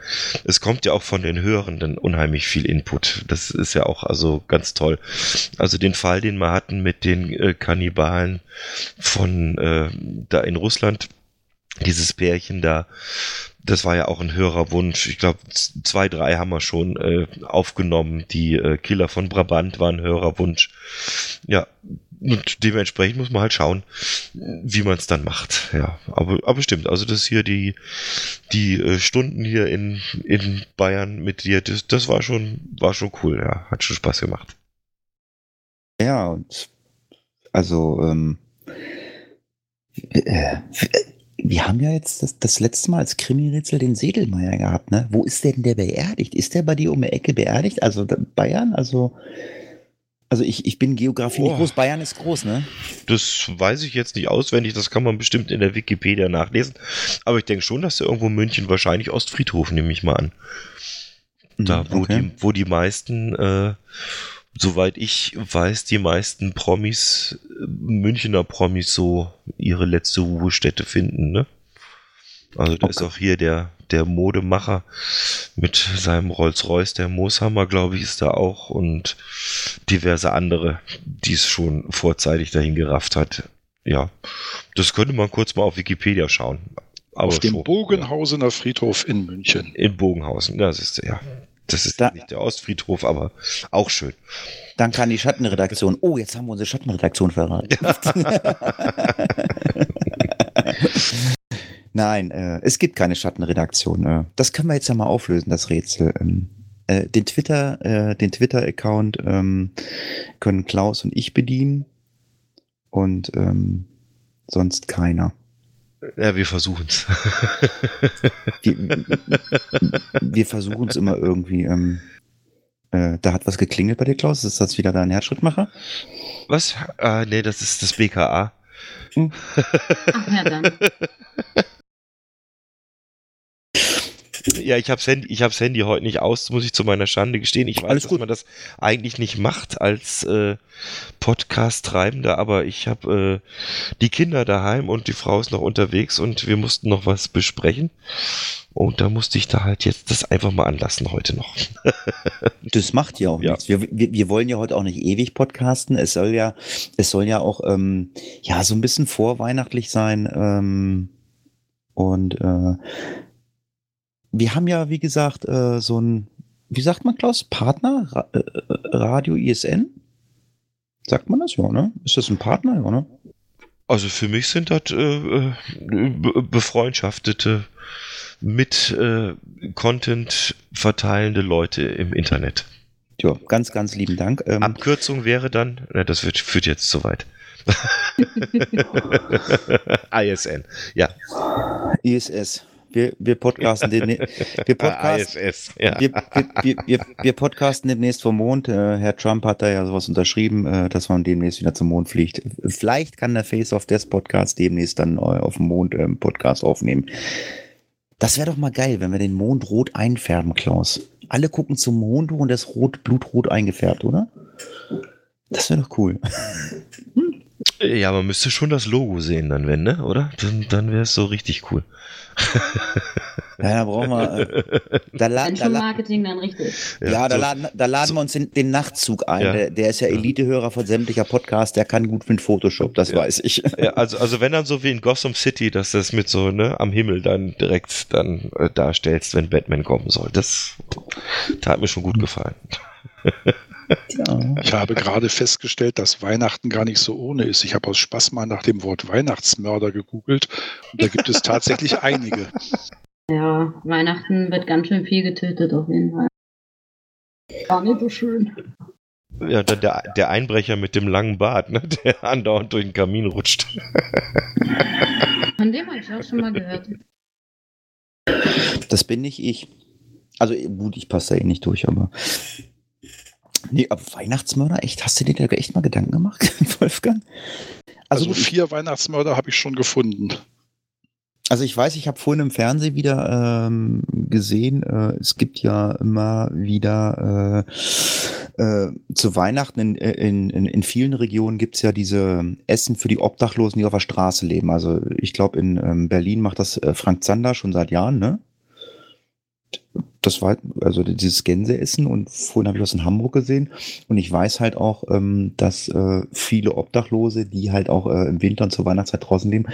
es kommt ja auch von den Hörenden unheimlich viel Input. Das ist ja auch also ganz toll. Also den Fall, den wir hatten mit den äh, Kannibalen von äh, da in Russland, dieses Pärchen da, das war ja auch ein Hörerwunsch. Ich glaube, zwei, drei haben wir schon äh, aufgenommen. Die äh, Killer von Brabant waren Hörerwunsch. Ja, und dementsprechend muss man halt schauen, wie man es dann macht. Ja, aber, aber stimmt. Also das hier die die äh, Stunden hier in in Bayern mit dir, das, das war schon war schon cool. Ja, hat schon Spaß gemacht. Ja, und also ähm, äh, wir haben ja jetzt das, das letzte Mal als Krimi-Rätsel den Sedelmeier gehabt, ne? Wo ist denn der beerdigt? Ist der bei dir um die Ecke beerdigt? Also Bayern? Also, also ich, ich bin Geografie nicht Oh. groß. Bayern ist groß, ne? Das weiß ich jetzt nicht auswendig, das kann man bestimmt in der Wikipedia nachlesen. Aber ich denke schon, dass er irgendwo München, wahrscheinlich Ostfriedhof, nehme ich mal an. Da, Mhm, wo, okay. die, wo die meisten, äh, soweit ich weiß, die meisten Promis, Münchner Promis so ihre letzte Ruhestätte finden, ne? Also da ist Okay. auch hier der, der Modemacher mit seinem Rolls-Royce, der Mooshammer, glaube ich, ist da auch und diverse andere, die es schon vorzeitig dahin gerafft hat. Ja, das könnte man kurz mal auf Wikipedia schauen. Aber Auf dem schon, Bogenhausener Friedhof in München. ja. In Bogenhausen, das ist ja. Das ist Da- nicht der Ostfriedhof, aber auch schön. Dann kann die Schattenredaktion. Oh, jetzt haben wir unsere Schattenredaktion verraten. Nein, äh, es gibt keine Schattenredaktion. Äh, das können wir jetzt ja mal auflösen, das Rätsel. Ähm, äh, den Twitter, äh, den Twitter-Account ähm, können Klaus und ich bedienen und ähm, sonst keiner. Ja, wir versuchen's. Wir, wir versuchen es immer irgendwie. Ähm, äh, da hat was geklingelt bei dir, Klaus. Ist das wieder dein Herzschrittmacher? Was? Ah, nee, das ist das BKA. Ach ja, dann. Ja, ich hab's Handy, ich hab's Handy heute nicht aus, muss ich zu meiner Schande gestehen. Ich weiß, Alles dass gut. man das eigentlich nicht macht als äh, Podcast-Treibender, aber ich habe äh, die Kinder daheim und die Frau ist noch unterwegs und wir mussten noch was besprechen. Und da musste ich da halt jetzt das einfach mal anlassen heute noch. Das macht ja auch Ja. nichts. Wir, wir, wir wollen ja heute auch nicht ewig podcasten. Es soll ja, es soll ja auch ähm, ja so ein bisschen vorweihnachtlich sein. Ähm, und äh, wir haben ja, wie gesagt, äh, so ein, wie sagt man, Klaus, Partner? Ra äh, Radio ISN? Sagt man das ja, ne? Ist das ein Partner, ja, ne? Also für mich sind das äh, äh, be befreundschaftete, mit äh, Content verteilende Leute im Internet. Ja, ganz, ganz lieben Dank. Ähm, Abkürzung wäre dann, na, das wird, führt jetzt zu weit. ISN, ja. ISS. Wir, wir podcasten den, wir, podcast, ISS, ja. wir, wir, wir, wir, wir podcasten demnächst vom Mond. Äh, Herr Trump hat da ja sowas unterschrieben, äh, dass man demnächst wieder zum Mond fliegt. Vielleicht kann der Face of Death Podcast demnächst dann äh, auf dem Mond ähm, Podcast aufnehmen. Das wäre doch mal geil, wenn wir den Mond rot einfärben, Klaus. Alle gucken zum Mond und das Rot, Blutrot eingefärbt, oder? Das wäre doch cool. Ja, man müsste schon das Logo sehen dann, wenn, ne? Oder? Dann, dann wäre es so richtig cool. Ja, da brauchen wir. Äh, da, la, Wenn da, la, Marketing, dann richtig. ja, da, so- laden, da laden wir uns den, den Nachtzug ein. Ja. Der, der ist ja Elitehörer von sämtlicher Podcasts, der kann gut mit Photoshop, das weiß ich. Ja, also, also wenn dann so wie in Gotham City, dass das mit so, ne, am Himmel dann direkt dann äh, darstellst, wenn Batman kommen soll. Das, das hat mir schon gut gefallen. Ja. Ich habe gerade festgestellt, dass Weihnachten gar nicht so ohne ist. Ich habe aus Spaß mal nach dem Wort Weihnachtsmörder gegoogelt und da gibt es tatsächlich einige. Ja, Weihnachten wird ganz schön viel getötet auf jeden Fall. War nicht so schön. Ja, dann der, der Einbrecher mit dem langen Bart, ne, der andauernd durch den Kamin rutscht. Von dem habe ich auch schon mal gehört. Das bin nicht ich. Also gut, ich passe da eh nicht durch, aber. Nee, aber Weihnachtsmörder, echt? Hast du dir da echt mal Gedanken gemacht, Wolfgang? Also, Also, vier Weihnachtsmörder habe ich schon gefunden. also ich weiß, ich habe vorhin im Fernsehen wieder ähm, gesehen, äh, es gibt ja immer wieder äh, äh, zu Weihnachten in, in, in, in vielen Regionen gibt's ja diese Essen für die Obdachlosen, die auf der Straße leben. Also ich glaube, in ähm, Berlin macht das äh, Frank Zander schon seit Jahren, ne? Das war also dieses Gänseessen und vorhin habe ich was in Hamburg gesehen und ich weiß halt auch, ähm, dass äh, viele Obdachlose, die halt auch äh, im Winter und zur Weihnachtszeit draußen leben,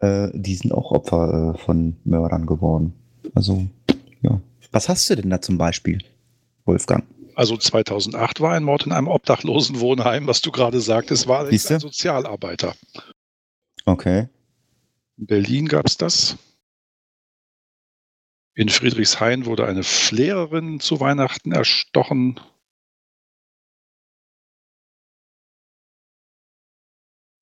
äh, die sind auch Opfer äh, von Mördern geworden. Also ja, was hast du denn da zum Beispiel, Wolfgang? Also 2008 war ein Mord in einem Obdachlosenwohnheim, was du gerade sagtest, war ein Sozialarbeiter. Okay. In Berlin gab es das. In Friedrichshain wurde eine Pflegerin zu Weihnachten erstochen.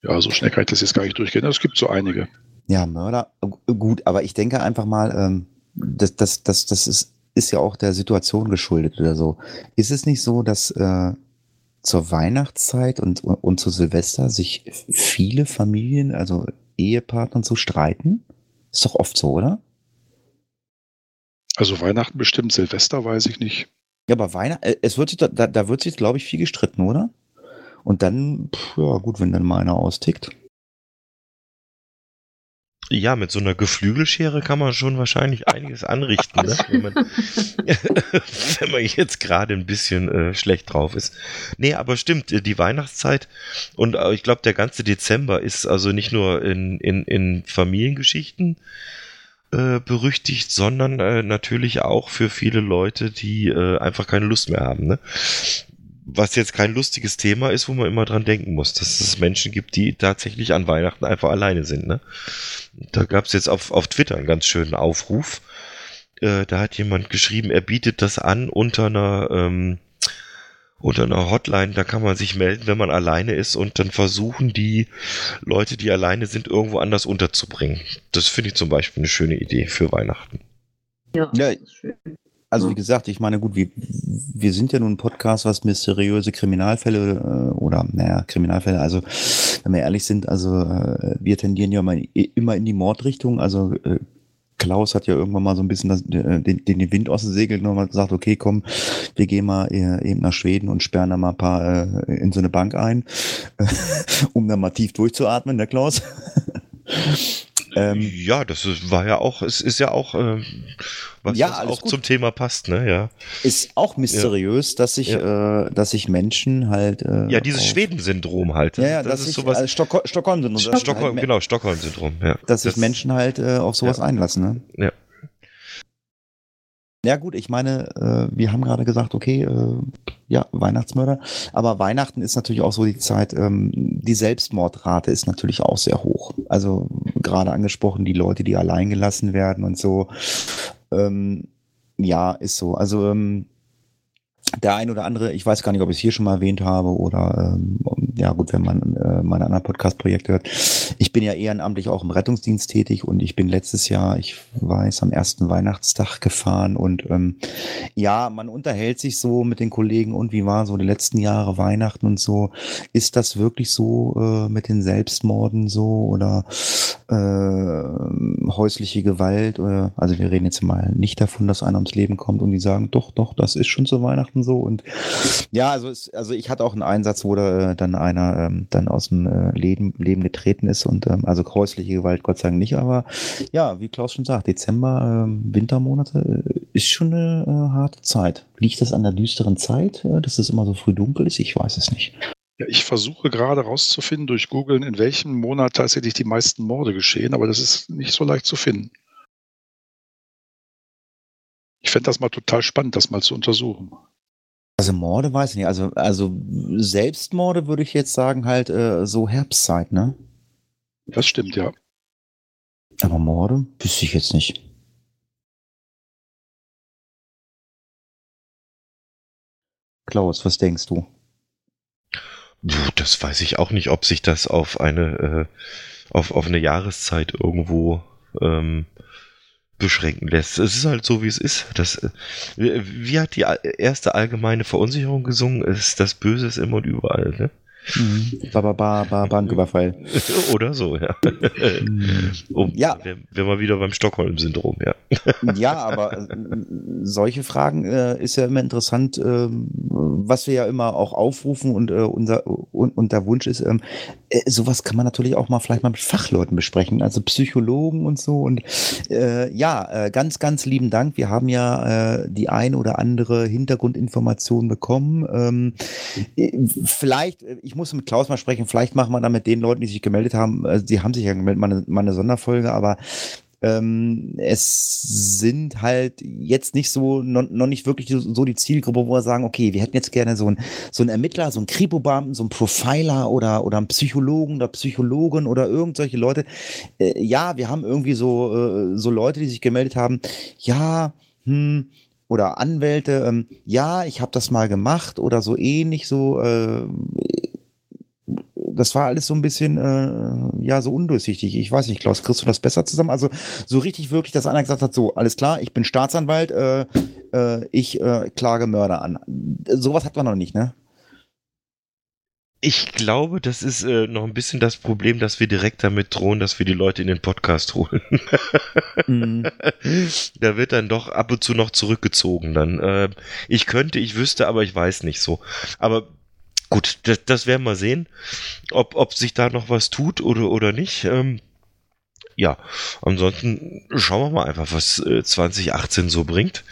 Ja, so schnell kann ich das jetzt gar nicht durchgehen. Es gibt so einige. Ja, Mörder, gut, aber ich denke einfach mal, ähm, das, das, das, das ist, ist ja auch der Situation geschuldet oder so. Ist es nicht so, dass äh, zur Weihnachtszeit und, und zu Silvester sich viele Familien, also Ehepartner so streiten? Ist doch oft so, oder? Also Weihnachten bestimmt, Silvester weiß ich nicht. Ja, aber Weihnachten, äh, es wird sich, da, da wird sich, glaube ich, viel gestritten, oder? Und dann, pff, ja gut, wenn dann mal einer austickt. Ja, mit so einer Geflügelschere kann man schon wahrscheinlich einiges anrichten, ne? wenn, man, wenn man jetzt gerade ein bisschen äh, schlecht drauf ist. Nee, aber stimmt, äh, die Weihnachtszeit und äh, ich glaube, der ganze Dezember ist also nicht nur in, in, in Familiengeschichten äh, berüchtigt, sondern äh, natürlich auch für viele Leute, die äh, einfach keine Lust mehr haben. Ne? Was jetzt kein lustiges Thema ist, wo man immer dran denken muss, dass es Menschen gibt, die tatsächlich an Weihnachten einfach alleine sind. Ne? Da gab es jetzt auf, auf Twitter einen ganz schönen Aufruf. Äh, da hat jemand geschrieben, er bietet das an unter einer, ähm, unter einer Hotline. Da kann man sich melden, wenn man alleine ist und dann versuchen die Leute, die alleine sind, irgendwo anders unterzubringen. Das finde ich zum Beispiel eine schöne Idee für Weihnachten. Ja, Ja. Also wie gesagt, ich meine, gut, wir, wir sind ja nun ein Podcast, was mysteriöse Kriminalfälle äh, oder, naja, Kriminalfälle, also wenn wir ehrlich sind, also äh, wir tendieren ja immer in die Mordrichtung. Also äh, Klaus hat ja irgendwann mal so ein bisschen das, äh, den, den Wind aus den Segeln genommen und gesagt, okay, komm, wir gehen mal äh, eben nach Schweden und sperren da mal ein paar äh, in so eine Bank ein, um dann mal tief durchzuatmen, der Klaus. Ähm, ja, das ist, war ja auch, es ist ja auch, ähm, was, Ja, was auch gut. zum Thema passt, ne? Ja, ist auch mysteriös, dass sich, äh, dass sich Menschen halt. Äh, ja dieses Schweden-Syndrom halt. Ja, ja, das dass ist sich, sowas. äh, Stockholm, Stockholm sind Stockholm, Stockholm, halt, genau, Stockholm-Syndrom, ja. dass sich Das- Menschen halt äh, auf sowas einlassen, ne? Ja. Ja gut, ich meine, äh, wir haben gerade gesagt, okay, äh, ja, Weihnachtsmörder, aber Weihnachten ist natürlich auch so die Zeit, ähm, die Selbstmordrate ist natürlich auch sehr hoch. Also gerade angesprochen, die Leute, die allein gelassen werden und so. Ähm, ja, ist so. Also ähm, der ein oder andere, ich weiß gar nicht, ob ich es hier schon mal erwähnt habe oder ähm, ja gut, wenn man äh, meine anderen Podcast-Projekte hört. Ich bin ja ehrenamtlich auch im Rettungsdienst tätig und ich bin letztes Jahr, ich weiß, am ersten Weihnachtstag gefahren und ähm, ja, man unterhält sich so mit den Kollegen und wie war so die letzten Jahre Weihnachten und so. Ist das wirklich so äh, mit den Selbstmorden so oder äh, häusliche Gewalt? Oder, also wir reden jetzt mal nicht davon, dass einer ums Leben kommt und die sagen, doch, doch, das ist schon zu Weihnachten so und ja, also es, also ich hatte auch einen Einsatz, wo da äh, dann einer ähm, dann aus dem äh, Leben, Leben getreten ist und ähm, also häusliche Gewalt Gott sei Dank nicht, aber ja, wie Klaus schon sagt, Dezember, ähm, Wintermonate äh, ist schon eine äh, harte Zeit. Liegt das an der düsteren Zeit, äh, dass es immer so früh dunkel ist? Ich weiß es nicht. Ja, ich versuche gerade rauszufinden durch Googlen, in welchem Monat tatsächlich die meisten Morde geschehen, aber das ist nicht so leicht zu finden. Ich fände das mal total spannend, das mal zu untersuchen. Also Morde weiß ich nicht. Also, also Selbstmorde würde ich jetzt sagen, halt äh, so Herbstzeit, ne? Das stimmt, ja. Aber Morde wüsste ich jetzt nicht. Klaus, was denkst du? Puh, Das weiß ich auch nicht, ob sich das auf eine, äh, auf, auf eine Jahreszeit irgendwo ähm, beschränken lässt. Es ist halt so, wie es ist. Das, äh, wie hat die erste allgemeine Verunsicherung gesungen? Es ist das Böse ist immer und überall, ne? Mhm. Ba, ba, ba, ba, Banküberfall. Oder so, ja. Mhm. um, Ja. Wir, wir mal wieder beim Stockholm-Syndrom, ja. Ja, aber äh, solche Fragen äh, ist ja immer interessant, ähm, was wir ja immer auch aufrufen und äh, unser und, und der Wunsch ist, ähm, äh, sowas kann man natürlich auch mal vielleicht mal mit Fachleuten besprechen, also Psychologen und so. Und äh, ja, äh, ganz, ganz lieben Dank. Wir haben ja äh, die ein oder andere Hintergrundinformation bekommen. Ähm, äh, vielleicht, äh, ich muss mit Klaus mal sprechen, vielleicht machen wir dann mit den Leuten, die sich gemeldet haben, äh, die haben sich ja gemeldet, mal eine, mal eine Sonderfolge, aber ähm, es sind halt jetzt nicht so, noch, noch nicht wirklich so, die Zielgruppe, wo wir sagen, okay, wir hätten jetzt gerne so einen so Ermittler, so einen Kripo-Beamten, so einen Profiler oder, oder einen Psychologen oder Psychologin oder irgendwelche Leute. Äh, ja, wir haben irgendwie so, äh, so Leute, die sich gemeldet haben, ja, hm, oder Anwälte, ähm, ja, ich habe das mal gemacht oder so ähnlich, so, äh, das war alles so ein bisschen, äh, ja, so undurchsichtig. Ich weiß nicht, Klaus, kriegst du das besser zusammen? Also so richtig wirklich, dass einer gesagt hat, so, alles klar, ich bin Staatsanwalt, äh, äh, ich äh, klage Mörder an. Sowas hat man noch nicht, ne? Ich glaube, das ist äh, noch ein bisschen das Problem, dass wir direkt damit drohen, dass wir die Leute in den Podcast holen. Mhm. da wird dann doch ab und zu noch zurückgezogen dann. Äh, ich könnte, ich wüsste, aber ich weiß nicht so. Aber gut, das, das werden wir sehen, ob, ob sich da noch was tut oder, oder nicht. Ähm, ja, ansonsten schauen wir mal einfach, was äh, 2018 so bringt.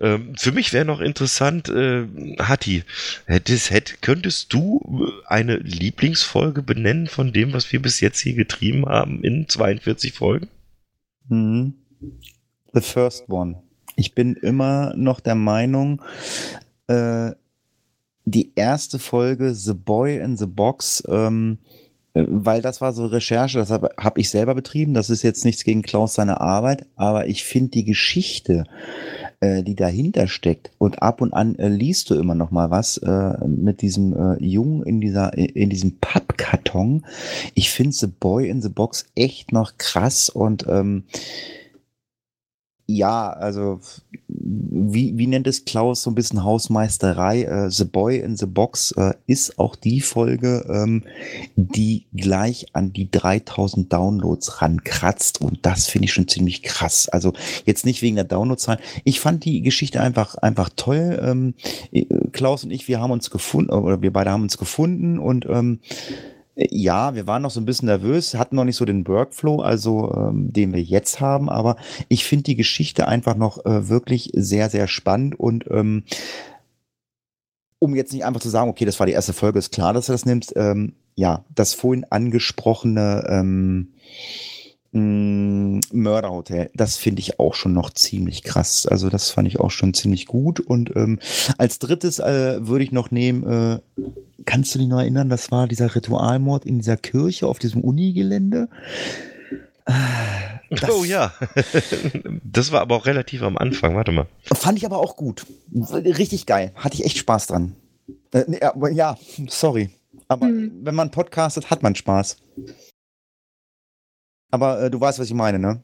Ähm, für mich wäre noch interessant, äh, Hatti, hättest, hätt, könntest du äh, eine Lieblingsfolge benennen von dem, was wir bis jetzt hier getrieben haben in 42 Folgen? Mhm. The first one. Ich bin immer noch der Meinung, äh, die erste Folge The Boy in the Box, ähm, äh, weil das war so Recherche, das habe hab ich selber betrieben. Das ist jetzt nichts gegen Klaus seine Arbeit, aber ich finde die Geschichte, äh, die dahinter steckt und ab und an äh, liest du immer noch mal was äh, mit diesem äh, Jungen in dieser in diesem Pappkarton. Ich finde The Boy in the Box echt noch krass und ähm, ja, also wie, wie nennt es Klaus so ein bisschen Hausmeisterei? Äh, the Boy in the Box äh, ist auch die Folge, ähm, die gleich an die 3000 Downloads rankratzt und das finde ich schon ziemlich krass. Also jetzt nicht wegen der Downloadzahl. Ich fand die Geschichte einfach einfach toll. Ähm, äh, Klaus und ich, wir haben uns gefunden oder wir beide haben uns gefunden und ähm, ja, wir waren noch so ein bisschen nervös, hatten noch nicht so den Workflow, also ähm, den wir jetzt haben, aber ich finde die Geschichte einfach noch äh, wirklich sehr, sehr spannend und ähm, um jetzt nicht einfach zu sagen, okay, das war die erste Folge, ist klar, dass du das nimmst, ähm, ja, das vorhin angesprochene ähm, Mörderhotel, das finde ich auch schon noch ziemlich krass. Also das fand ich auch schon ziemlich gut. Und ähm, als drittes äh, würde ich noch nehmen, äh, kannst du dich noch erinnern, das war dieser Ritualmord in dieser Kirche auf diesem Unigelände? Das oh ja. das war aber auch relativ am Anfang. Warte mal. Fand ich aber auch gut. Richtig geil. Hatte ich echt Spaß dran. Äh, ja, sorry. Aber Hm. wenn man podcastet, hat man Spaß. Aber äh, du weißt, was ich meine, ne?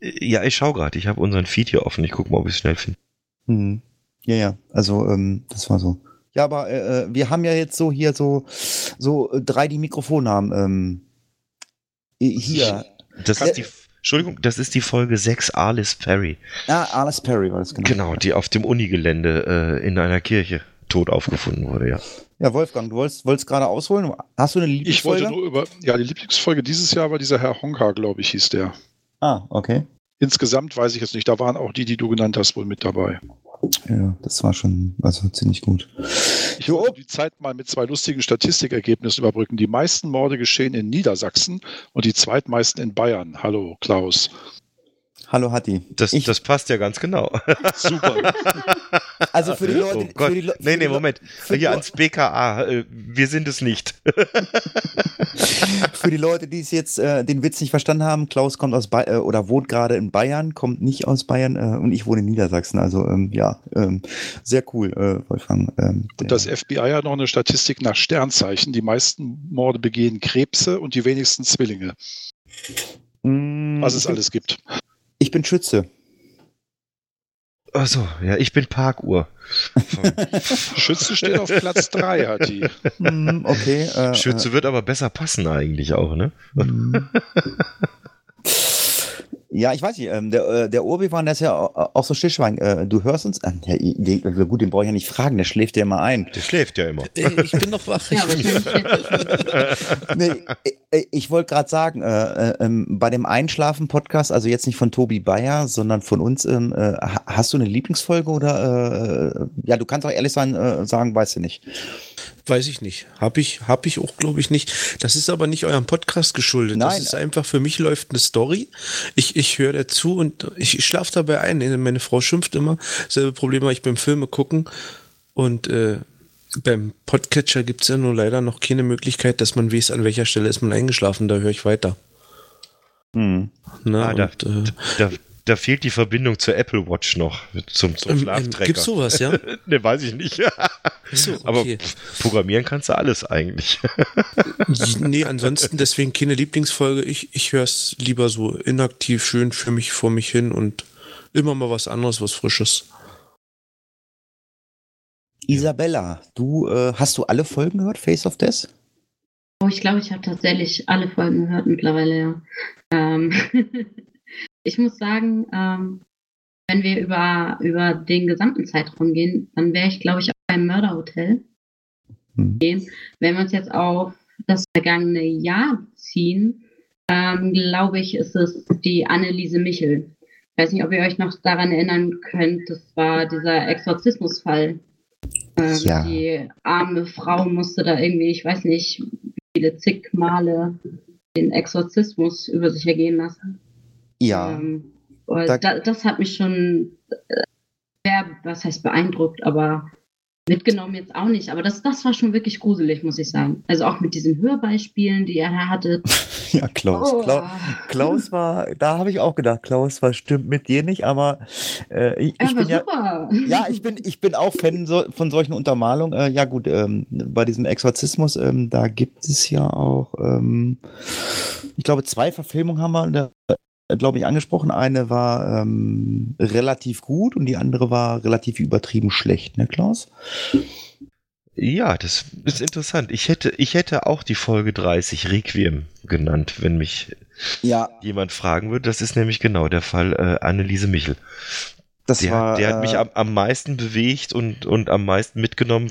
Ja, ich schau gerade. Ich habe unseren Feed hier offen. Ich gucke mal, ob ich es schnell finde. Hm. Ja, ja. Also, ähm, das war so. Ja, aber äh, äh, wir haben ja jetzt so hier so, so äh, drei, die Mikrofone haben. Ähm, äh, hier. Das ist die, Entschuldigung, das ist die Folge 6 Alice Perry. Ah, Alice Perry war das genau. Genau, die auf dem Unigelände äh, in einer Kirche tot aufgefunden wurde, ja. Ja, Wolfgang, du wolltest, wolltest gerade ausholen. Hast du eine Ich wollte Lieblingsfolge? nur über, ja, die Lieblingsfolge dieses Jahr war dieser Herr Honka, glaube ich, hieß der. Ah, okay. Insgesamt weiß ich jetzt nicht, da waren auch die, die du genannt hast, wohl mit dabei. Ja, das war schon, also ziemlich gut. Ich wollte die Zeit mal mit zwei lustigen Statistikergebnissen überbrücken. Die meisten Morde geschehen in Niedersachsen und die zweitmeisten in Bayern. Hallo, Klaus. Hallo Hatti. Das, ich, das passt ja ganz genau. Super. also für die Leute, oh Gott. für die, nee, nee, Moment. für Hier ans BKA. Äh, wir sind es nicht. Für die Leute, die es jetzt äh, den Witz nicht verstanden haben, Klaus kommt aus Bayern äh, oder wohnt gerade in Bayern, kommt nicht aus Bayern äh, und ich wohne in Niedersachsen. Also ähm, ja, ähm, sehr cool, äh, Wolfgang. Ähm, Und das FBI hat noch eine Statistik nach Sternzeichen. Die meisten Morde begehen Krebse und die wenigsten Zwillinge. Mm, Was es alles gibt. Ich bin Schütze. Achso, ja, ich bin Parkuhr. Schütze steht auf Platz 3, hat die. Mm, okay. Äh, Schütze wird aber besser passen eigentlich auch, ne? äh, mm. Ja, ich weiß nicht, ähm, der, äh, der Urbi-Wan, der ist ja au- auch so Stillschwein. Äh, du hörst uns? Äh, ja, i- die, gut, den brauche ich ja nicht fragen, der schläft ja immer ein. Der schläft ja immer. Äh, Ich bin noch wach. Ja, nee, ich, ich wollte gerade sagen, äh, äh, ähm, bei dem Einschlafen-Podcast, also jetzt nicht von Tobi Bayer, sondern von uns, ähm, äh, ha- hast du eine Lieblingsfolge oder, äh, ja, du kannst auch ehrlich sein, äh, sagen, weißt du nicht. Weiß ich nicht. Hab ich, hab ich auch, glaube ich, nicht. Das ist aber nicht eurem Podcast geschuldet. Das Nein. ist einfach, für mich läuft eine Story. Ich, ich höre dazu und ich, schlafe dabei ein. Meine Frau schimpft immer. Selbe Problem habe ich beim Filme gucken. Und äh, beim Podcatcher gibt es ja nur leider noch keine Möglichkeit, dass man weiß, an welcher Stelle ist man eingeschlafen. Da höre ich weiter. Hm. Ne? Ah, da, und, äh, da, da fehlt die Verbindung zur Apple Watch noch, zum, zum ähm, ähm, Schlaftrecker. gibt's sowas, ja? ne, weiß ich nicht. So, Aber okay. programmieren kannst du alles eigentlich. Nee, ansonsten deswegen keine Lieblingsfolge. Ich, ich höre es lieber so inaktiv, schön für mich vor mich hin und immer mal was anderes, was Frisches. Isabella, du, äh, hast du alle Folgen gehört, Face of Death? Oh, ich glaube, ich habe tatsächlich alle Folgen gehört mittlerweile, ja. Ähm, ich muss sagen, ähm, wenn wir über, über den gesamten Zeitraum gehen, dann wäre ich, glaube ich, auch beim Mörderhotel. Hm. Wenn wir uns jetzt auf das vergangene Jahr beziehen, ähm, glaube ich, ist es die Anneliese Michel. Ich weiß nicht, ob ihr euch noch daran erinnern könnt, das war dieser Exorzismusfall. Ähm, Ja. Die arme Frau musste da irgendwie, ich weiß nicht, wie viele zig Male den Exorzismus über sich ergehen lassen. Ja. Ähm, Da- da, das hat mich schon äh, sehr, was heißt beeindruckt, aber mitgenommen jetzt auch nicht. Aber das, das war schon wirklich gruselig, muss ich sagen. Also auch mit diesen Hörbeispielen, die er hatte. Ja, Klaus. Oh. Klaus, Klaus war, da habe ich auch gedacht, Klaus war stimmt mit dir nicht, aber äh, ich, ich bin ja, super. ja, ich bin, ich bin auch Fan so, von solchen Untermalungen. Äh, ja gut, ähm, bei diesem Exorzismus, ähm, da gibt es ja auch, ähm, ich glaube, zwei Verfilmungen haben wir, glaube ich, angesprochen. Eine war ähm, relativ gut und die andere war relativ übertrieben schlecht, ne, Klaus? Ja, das ist interessant. Ich hätte, ich hätte auch die Folge 30 Requiem genannt, wenn mich Ja, jemand fragen würde. Das ist nämlich genau der Fall äh, Anneliese Michel. Das Der, war. der hat mich äh, am, am meisten bewegt und, und am meisten mitgenommen.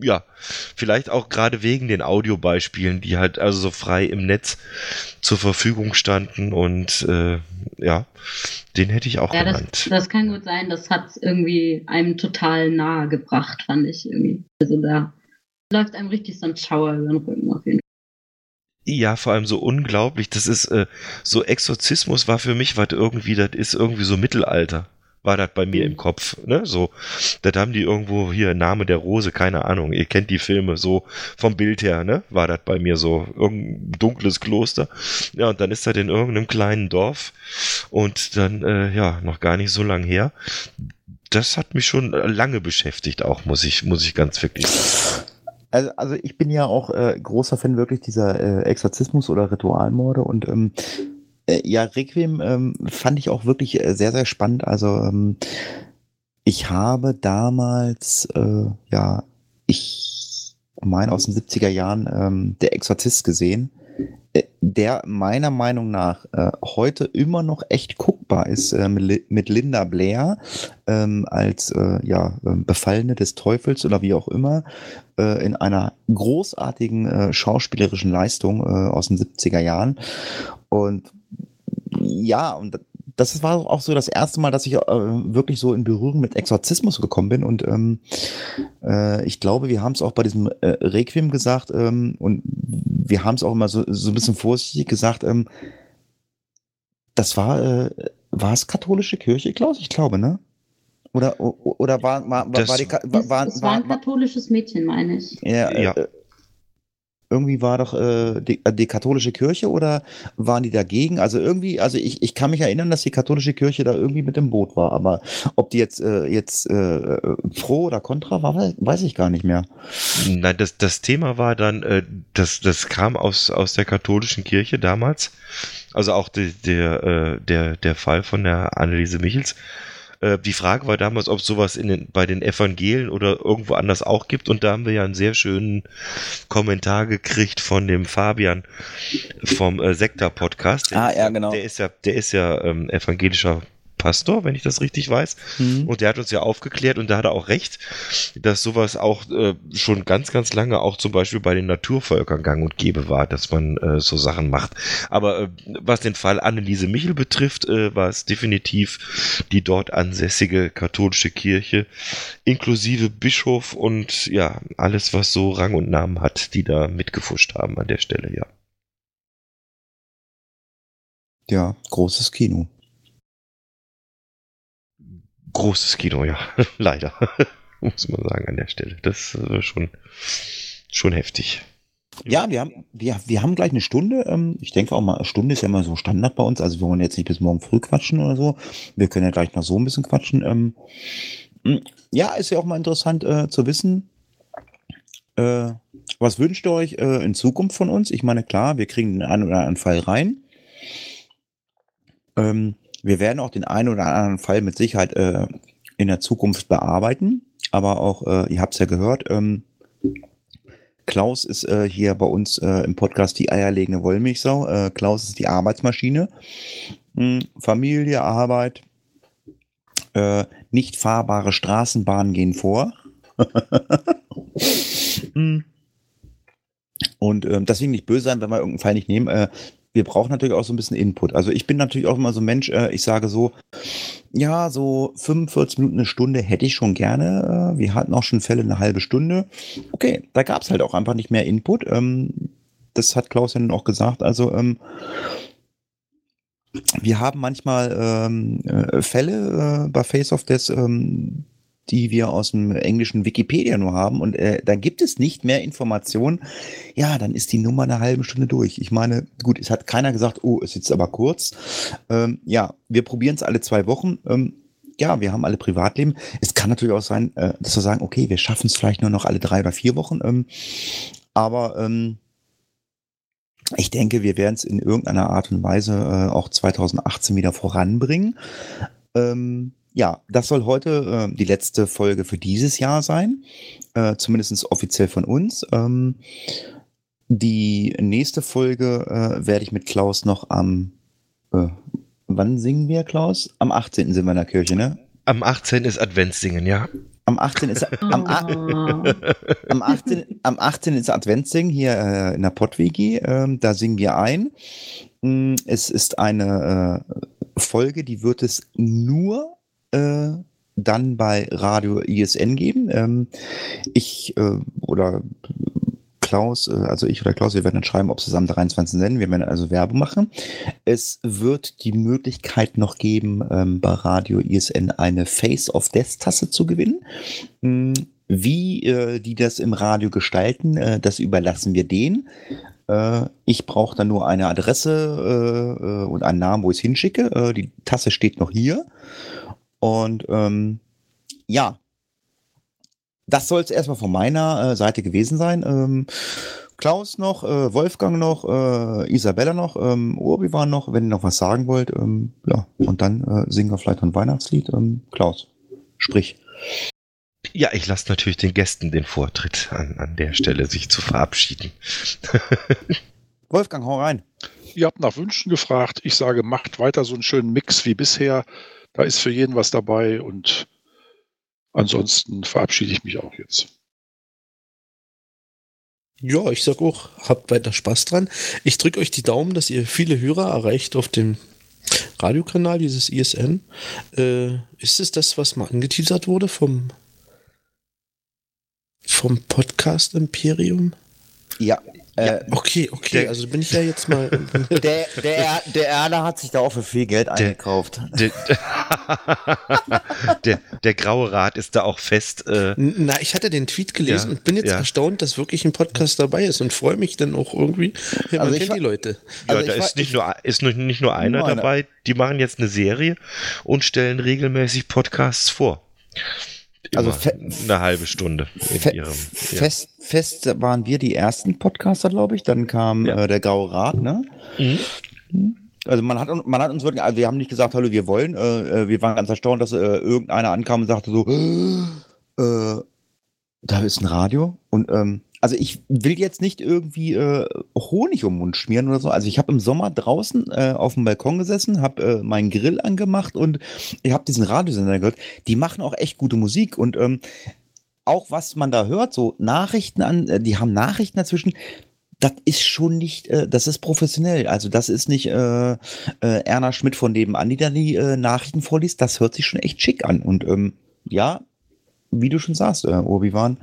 Ja, vielleicht auch gerade wegen den Audiobeispielen, die halt also so frei im Netz zur Verfügung standen. Und äh, ja, den hätte ich auch Ja, das, genannt. das kann gut sein. Das hat irgendwie einem total nahe gebracht, fand ich irgendwie. Also da läuft einem richtig so ein Schauer über den Rücken auf jeden Fall. Ja, vor allem so unglaublich. Das ist äh, so Exorzismus war für mich was irgendwie, das ist irgendwie so Mittelalter. War das bei mir Mhm. im Kopf. Ne? So, das haben die irgendwo hier, Name der Rose, keine Ahnung. Ihr kennt die Filme so vom Bild her, ne? War das bei mir so. Irgendein dunkles Kloster. Ja, und dann ist das in irgendeinem kleinen Dorf und dann, äh, ja, noch gar nicht so lang her. Das hat mich schon lange beschäftigt, auch, muss ich, muss ich ganz wirklich sagen. Also, also ich bin ja auch äh, großer Fan wirklich dieser äh, Exorzismus oder Ritualmorde und ähm, äh, ja, Requiem ähm, fand ich auch wirklich äh, sehr, sehr spannend. Also ähm, ich habe damals, äh, ja, ich meine aus den 70er Jahren ähm, Der Exorzist gesehen, äh, der meiner Meinung nach äh, heute immer noch echt guckbar ist mit, mit Linda Blair ähm, als ja, ähm, Befallene des Teufels oder wie auch immer in einer großartigen schauspielerischen Leistung aus den 70er Jahren. Und ja, und das war auch so das erste Mal, dass ich äh, wirklich so in Berührung mit Exorzismus gekommen bin. Und ähm, äh, ich glaube, wir haben es auch bei diesem äh, Requiem gesagt ähm, und wir haben es auch immer so, so ein bisschen vorsichtig gesagt. Ähm, das war, äh, war es katholische Kirche, Klaus? Ich glaube, ne? Oder, oder war, war, war, Das- war die, war, war, es war ein katholisches Mädchen, meine ich. ja, äh, Ja. Äh, irgendwie war doch äh, die, äh, die katholische Kirche oder waren die dagegen? Also irgendwie, also ich, ich kann mich erinnern, dass die katholische Kirche da irgendwie mit im Boot war, aber ob die jetzt äh, jetzt äh, pro oder contra war, wei- weiß ich gar nicht mehr. Nein, das, das Thema war dann, äh, das, das kam aus, aus der katholischen Kirche damals. Also auch die, der, äh, der, der Fall von der Anneliese Michels. Äh, die Frage war damals, ob es sowas in den, bei den Evangelien oder irgendwo anders auch gibt. Und da haben wir ja einen sehr schönen Kommentar gekriegt von dem Fabian vom äh, Sektor-Podcast. Der Ah, ja, genau. Der ist ja, der ist ja ähm, evangelischer Pastor, wenn ich das richtig weiß. Mhm. Und der hat uns ja aufgeklärt und da hat er auch recht, dass sowas auch äh, schon ganz, ganz lange auch zum Beispiel bei den Naturvölkern gang und gäbe war, dass man äh, so Sachen macht. Aber äh, was den Fall Anneliese Michel betrifft, äh, war es definitiv die dort ansässige katholische Kirche, inklusive Bischof und ja, alles, was so Rang und Namen hat, die da mitgefuscht haben an der Stelle, ja. Ja, großes Kino. Großes Kino, ja, leider. Muss man sagen an der Stelle. Das ist äh, schon, schon heftig. Ja, wir haben, wir, wir haben gleich eine Stunde. Ähm, ich denke auch mal, eine Stunde ist ja immer so Standard bei uns. Also wir wollen jetzt nicht bis morgen früh quatschen oder so. Wir können ja gleich noch so ein bisschen quatschen. Ähm, mh, ja, ist ja auch mal interessant äh, zu wissen. Äh, was wünscht ihr euch in Zukunft von uns? Ich meine, klar, wir kriegen einen oder anderen Fall rein. Ähm, wir werden auch den einen oder anderen Fall mit Sicherheit äh, in der Zukunft bearbeiten. Aber auch, äh, ihr habt es ja gehört, ähm, Klaus ist äh, hier bei uns äh, im Podcast die eierlegende Wollmilchsau. Äh, Klaus ist die Arbeitsmaschine. Hm, Familie, Arbeit. Äh, nicht fahrbare Straßenbahnen gehen vor. Hm. Und ähm, deswegen nicht böse sein, wenn wir irgendeinen Fall nicht nehmen. Wir brauchen natürlich auch so ein bisschen Input. Also ich bin natürlich auch immer so ein Mensch, äh, ich sage so, ja, so 45 Minuten, eine Stunde hätte ich schon gerne. Äh, wir hatten auch schon Fälle eine halbe Stunde. Okay, da gab es halt auch einfach nicht mehr Input. Ähm, das hat Klaus ja nun auch gesagt. Also ähm, wir haben manchmal ähm, äh, Fälle äh, bei Face of Death, ähm, die wir aus dem englischen Wikipedia nur haben und äh, da gibt es nicht mehr Informationen. Ja, dann ist die Nummer eine halbe Stunde durch. Ich meine, gut, es hat keiner gesagt, oh, ist jetzt aber kurz. Ähm, ja, wir probieren es alle zwei Wochen. Ähm, ja, wir haben alle Privatleben. Es kann natürlich auch sein, äh, dass wir sagen, okay, wir schaffen es vielleicht nur noch alle drei oder vier Wochen. Ähm, aber ähm, ich denke, wir werden es in irgendeiner Art und Weise äh, auch 2018 wieder voranbringen. Ähm, ja, das soll heute äh, die letzte Folge für dieses Jahr sein, äh, zumindest offiziell von uns. Ähm, die nächste Folge äh, werde ich mit Klaus noch am, äh, wann singen wir, Klaus? Am 18. sind wir in der Kirche, ne? Am 18. ist Adventssingen, ja. Am 18. ist, am, Oh. am 18, am 18. ist Adventssingen hier äh, in der Pottwigi. Ähm, da singen wir ein. Mm, Es ist eine äh, Folge, die wird es nur äh, dann bei Radio ISN geben. Ähm, ich äh, oder Klaus, äh, also ich oder Klaus, wir werden dann schreiben, ob es am 23. senden. Wir werden also Werbung machen. Es wird die Möglichkeit noch geben, ähm, bei Radio ISN eine Face of Death Tasse zu gewinnen. Hm, Wie äh, die das im Radio gestalten, äh, das überlassen wir denen. Äh, ich brauche dann nur eine Adresse äh, äh, und einen Namen, wo ich es hinschicke. Die Tasse steht noch hier. Und ähm, ja, das soll es erstmal von meiner äh, Seite gewesen sein. Ähm, Klaus noch, äh, Wolfgang noch, äh, Isabella noch, ähm, Urbi war noch, wenn ihr noch was sagen wollt. Ähm, ja, und dann äh, singen wir vielleicht noch ein Weihnachtslied. Ähm, Klaus, sprich. Ja, ich lasse natürlich den Gästen den Vortritt an, an der Stelle, sich zu verabschieden. Wolfgang, hau rein. Ihr habt nach Wünschen gefragt. Ich sage, macht weiter so einen schönen Mix wie bisher. Da ist für jeden was dabei und ansonsten verabschiede ich mich auch jetzt. Ja, ich sag auch, habt weiter Spaß dran. Ich drücke euch die Daumen, dass ihr viele Hörer erreicht auf dem Radiokanal, dieses ISN. Äh, ist es das, was mal angeteasert wurde vom, vom Podcast Imperium? Ja, äh, Okay, okay, der- also bin ich ja jetzt mal. der, der, der Erler hat sich da auch für viel Geld eingekauft. Der, der, der graue Rat ist da auch fest. Äh, Na, ich hatte den Tweet gelesen Ja, und bin jetzt ja. erstaunt, dass wirklich ein Podcast dabei ist und freue mich dann auch irgendwie. Ja, man Also ich kennt die Leute. ja, Also da ist nicht, nur, ist nur- nicht nur einer Nur einer. dabei. Die machen jetzt eine Serie und stellen regelmäßig Podcasts vor. Also eine halbe Stunde Fe ihrem. Ja. fest, fest waren wir die ersten Podcaster, glaube ich. Dann kam Ja. äh, der Graue Rat, ne? Mhm. Also man hat, man hat uns wirklich, also wir haben nicht gesagt, hallo, wir wollen. Äh, äh, wir waren ganz erstaunt, dass äh, irgendeiner ankam und sagte so, äh, da ist ein Radio. Und ähm, also ich will jetzt nicht irgendwie äh, Honig um den Mund schmieren oder so. Also ich habe im Sommer draußen äh, auf dem Balkon gesessen, habe äh, meinen Grill angemacht und ich habe diesen Radiosender gehört. Die machen auch echt gute Musik und ähm, auch was man da hört, so Nachrichten an, äh, die haben Nachrichten dazwischen. Das ist schon nicht, äh, das ist professionell. Also das ist nicht äh, äh, Erna Schmidt von nebenan, die da die äh, Nachrichten vorliest. Das hört sich schon echt schick an. Und ähm, ja, wie du schon sagst, äh, Obi-Wan,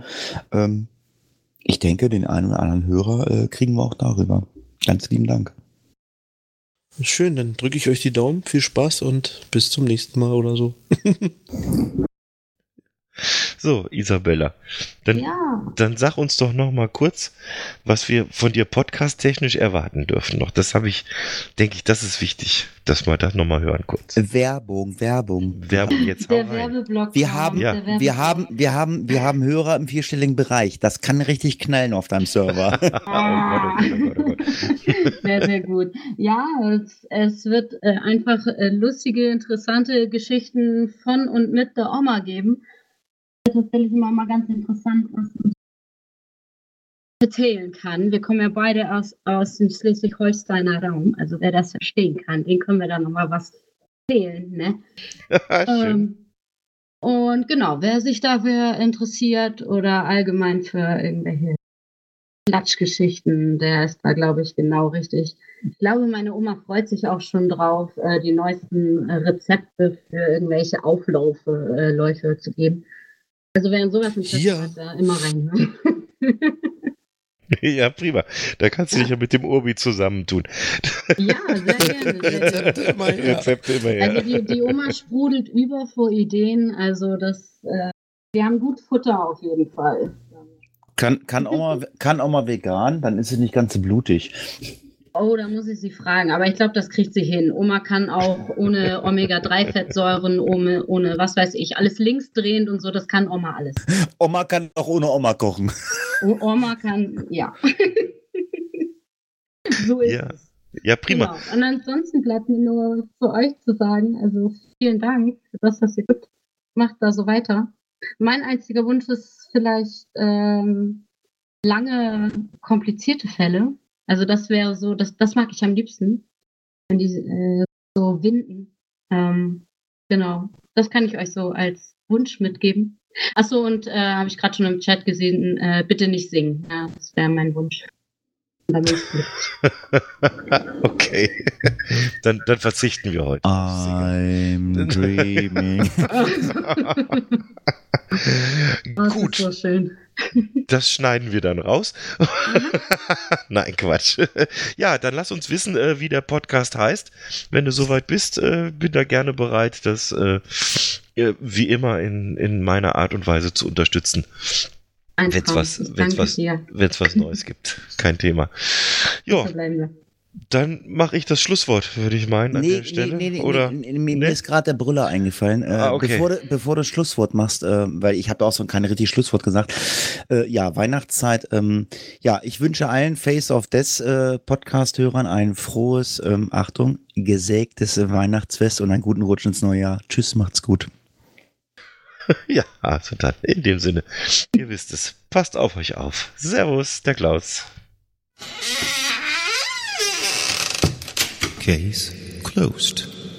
ähm, ich denke, den einen oder anderen Hörer äh, kriegen wir auch darüber. Ganz lieben Dank. Schön, dann drücke ich euch die Daumen. Viel Spaß und bis zum nächsten Mal oder so. So, Isabella, dann, Ja, dann sag uns doch noch mal kurz, was wir von dir podcast-technisch erwarten dürfen noch. Das habe ich, denke ich, das ist wichtig, dass wir das noch mal hören kurz. Werbung, Werbung. Werbung jetzt der. Werbeblock. Wir haben, Ja. der Werbeblock. wir haben, wir haben, wir haben Hörer im vierstelligen Bereich. Das kann richtig knallen auf deinem Server. Ah. Oh Gott, oh Gott, oh Gott, oh Gott. Sehr, sehr gut. Ja, es, es wird äh, einfach äh, lustige, interessante Geschichten von und mit der Oma geben. Tatsächlich immer mal ganz interessant, was man erzählen kann. Wir kommen ja beide aus, aus dem Schleswig-Holsteiner Raum. Also wer das verstehen kann, den können wir da nochmal was erzählen. Ne? Ähm, und genau, wer sich dafür interessiert oder allgemein für irgendwelche Klatschgeschichten, der ist da, glaube ich, genau richtig. Ich glaube, meine Oma freut sich auch schon drauf, äh, die neuesten äh, Rezepte für irgendwelche Aufläufe äh, Läufe zu geben. Also wer in sowas interessiert Hier. hat, da immer reinhören. Ja, prima. Da kannst du dich ja mit dem Urbi zusammentun. ja, sehr gerne. Sehr. Rezepte immer her. Rezepte immer her. Also die, die Oma sprudelt über vor Ideen. Also das, äh, wir haben gut Futter auf jeden Fall. Kann, kann, auch mal, kann mal vegan, dann ist es nicht ganz so blutig. Oh, da muss ich sie fragen. Aber ich glaube, das kriegt sie hin. Oma kann auch ohne Omega-3-Fettsäuren, ohne, ohne was weiß ich, alles linksdrehend und so. Das kann Oma alles. Oma kann auch ohne Oma kochen. O Oma kann, ja. so ist Ja, es. ja, prima. Genau. Und ansonsten bleibt mir nur für euch zu sagen, also vielen Dank für das, was ihr tut. Macht da so weiter. Mein einziger Wunsch ist vielleicht ähm, lange, komplizierte Fälle. Also das wäre so, das, das mag ich am liebsten. Wenn die äh, so winden. Ähm, genau. Das kann ich euch so als Wunsch mitgeben. Achso, und äh, habe ich gerade schon im Chat gesehen, äh, bitte nicht singen. Ja, das wäre mein Wunsch. Okay. Dann, dann verzichten wir heute. I'm dreaming. Oh, das ist Gut. so schön. Das schneiden wir dann raus. Nein, Quatsch. Ja, dann lass uns wissen, äh, wie der Podcast heißt. Wenn du soweit bist, äh, bin da gerne bereit, das äh, wie immer in, in meiner Art und Weise zu unterstützen. Wenn's Traum. was, wenn's was, wenn's was Neues gibt. Kein Thema. Ja. Dann mache ich das Schlusswort, würde ich meinen, an der Stelle. nee, nee, Oder? nee, nee, mir ist gerade der Brüller eingefallen. Äh, Ah, okay. bevor, du, bevor du Schlusswort machst, äh, weil ich habe auch so kein richtiges Schlusswort gesagt. Äh, ja, Weihnachtszeit. Ähm, ja, ich wünsche allen Face of Death äh, Podcast-Hörern ein frohes, ähm, Achtung, gesägtes Weihnachtsfest und einen guten Rutsch ins neue Jahr. Tschüss, macht's gut. Ja, also dann, in dem Sinne, ihr wisst es. Passt auf euch auf. Servus, der Klaus. Case closed.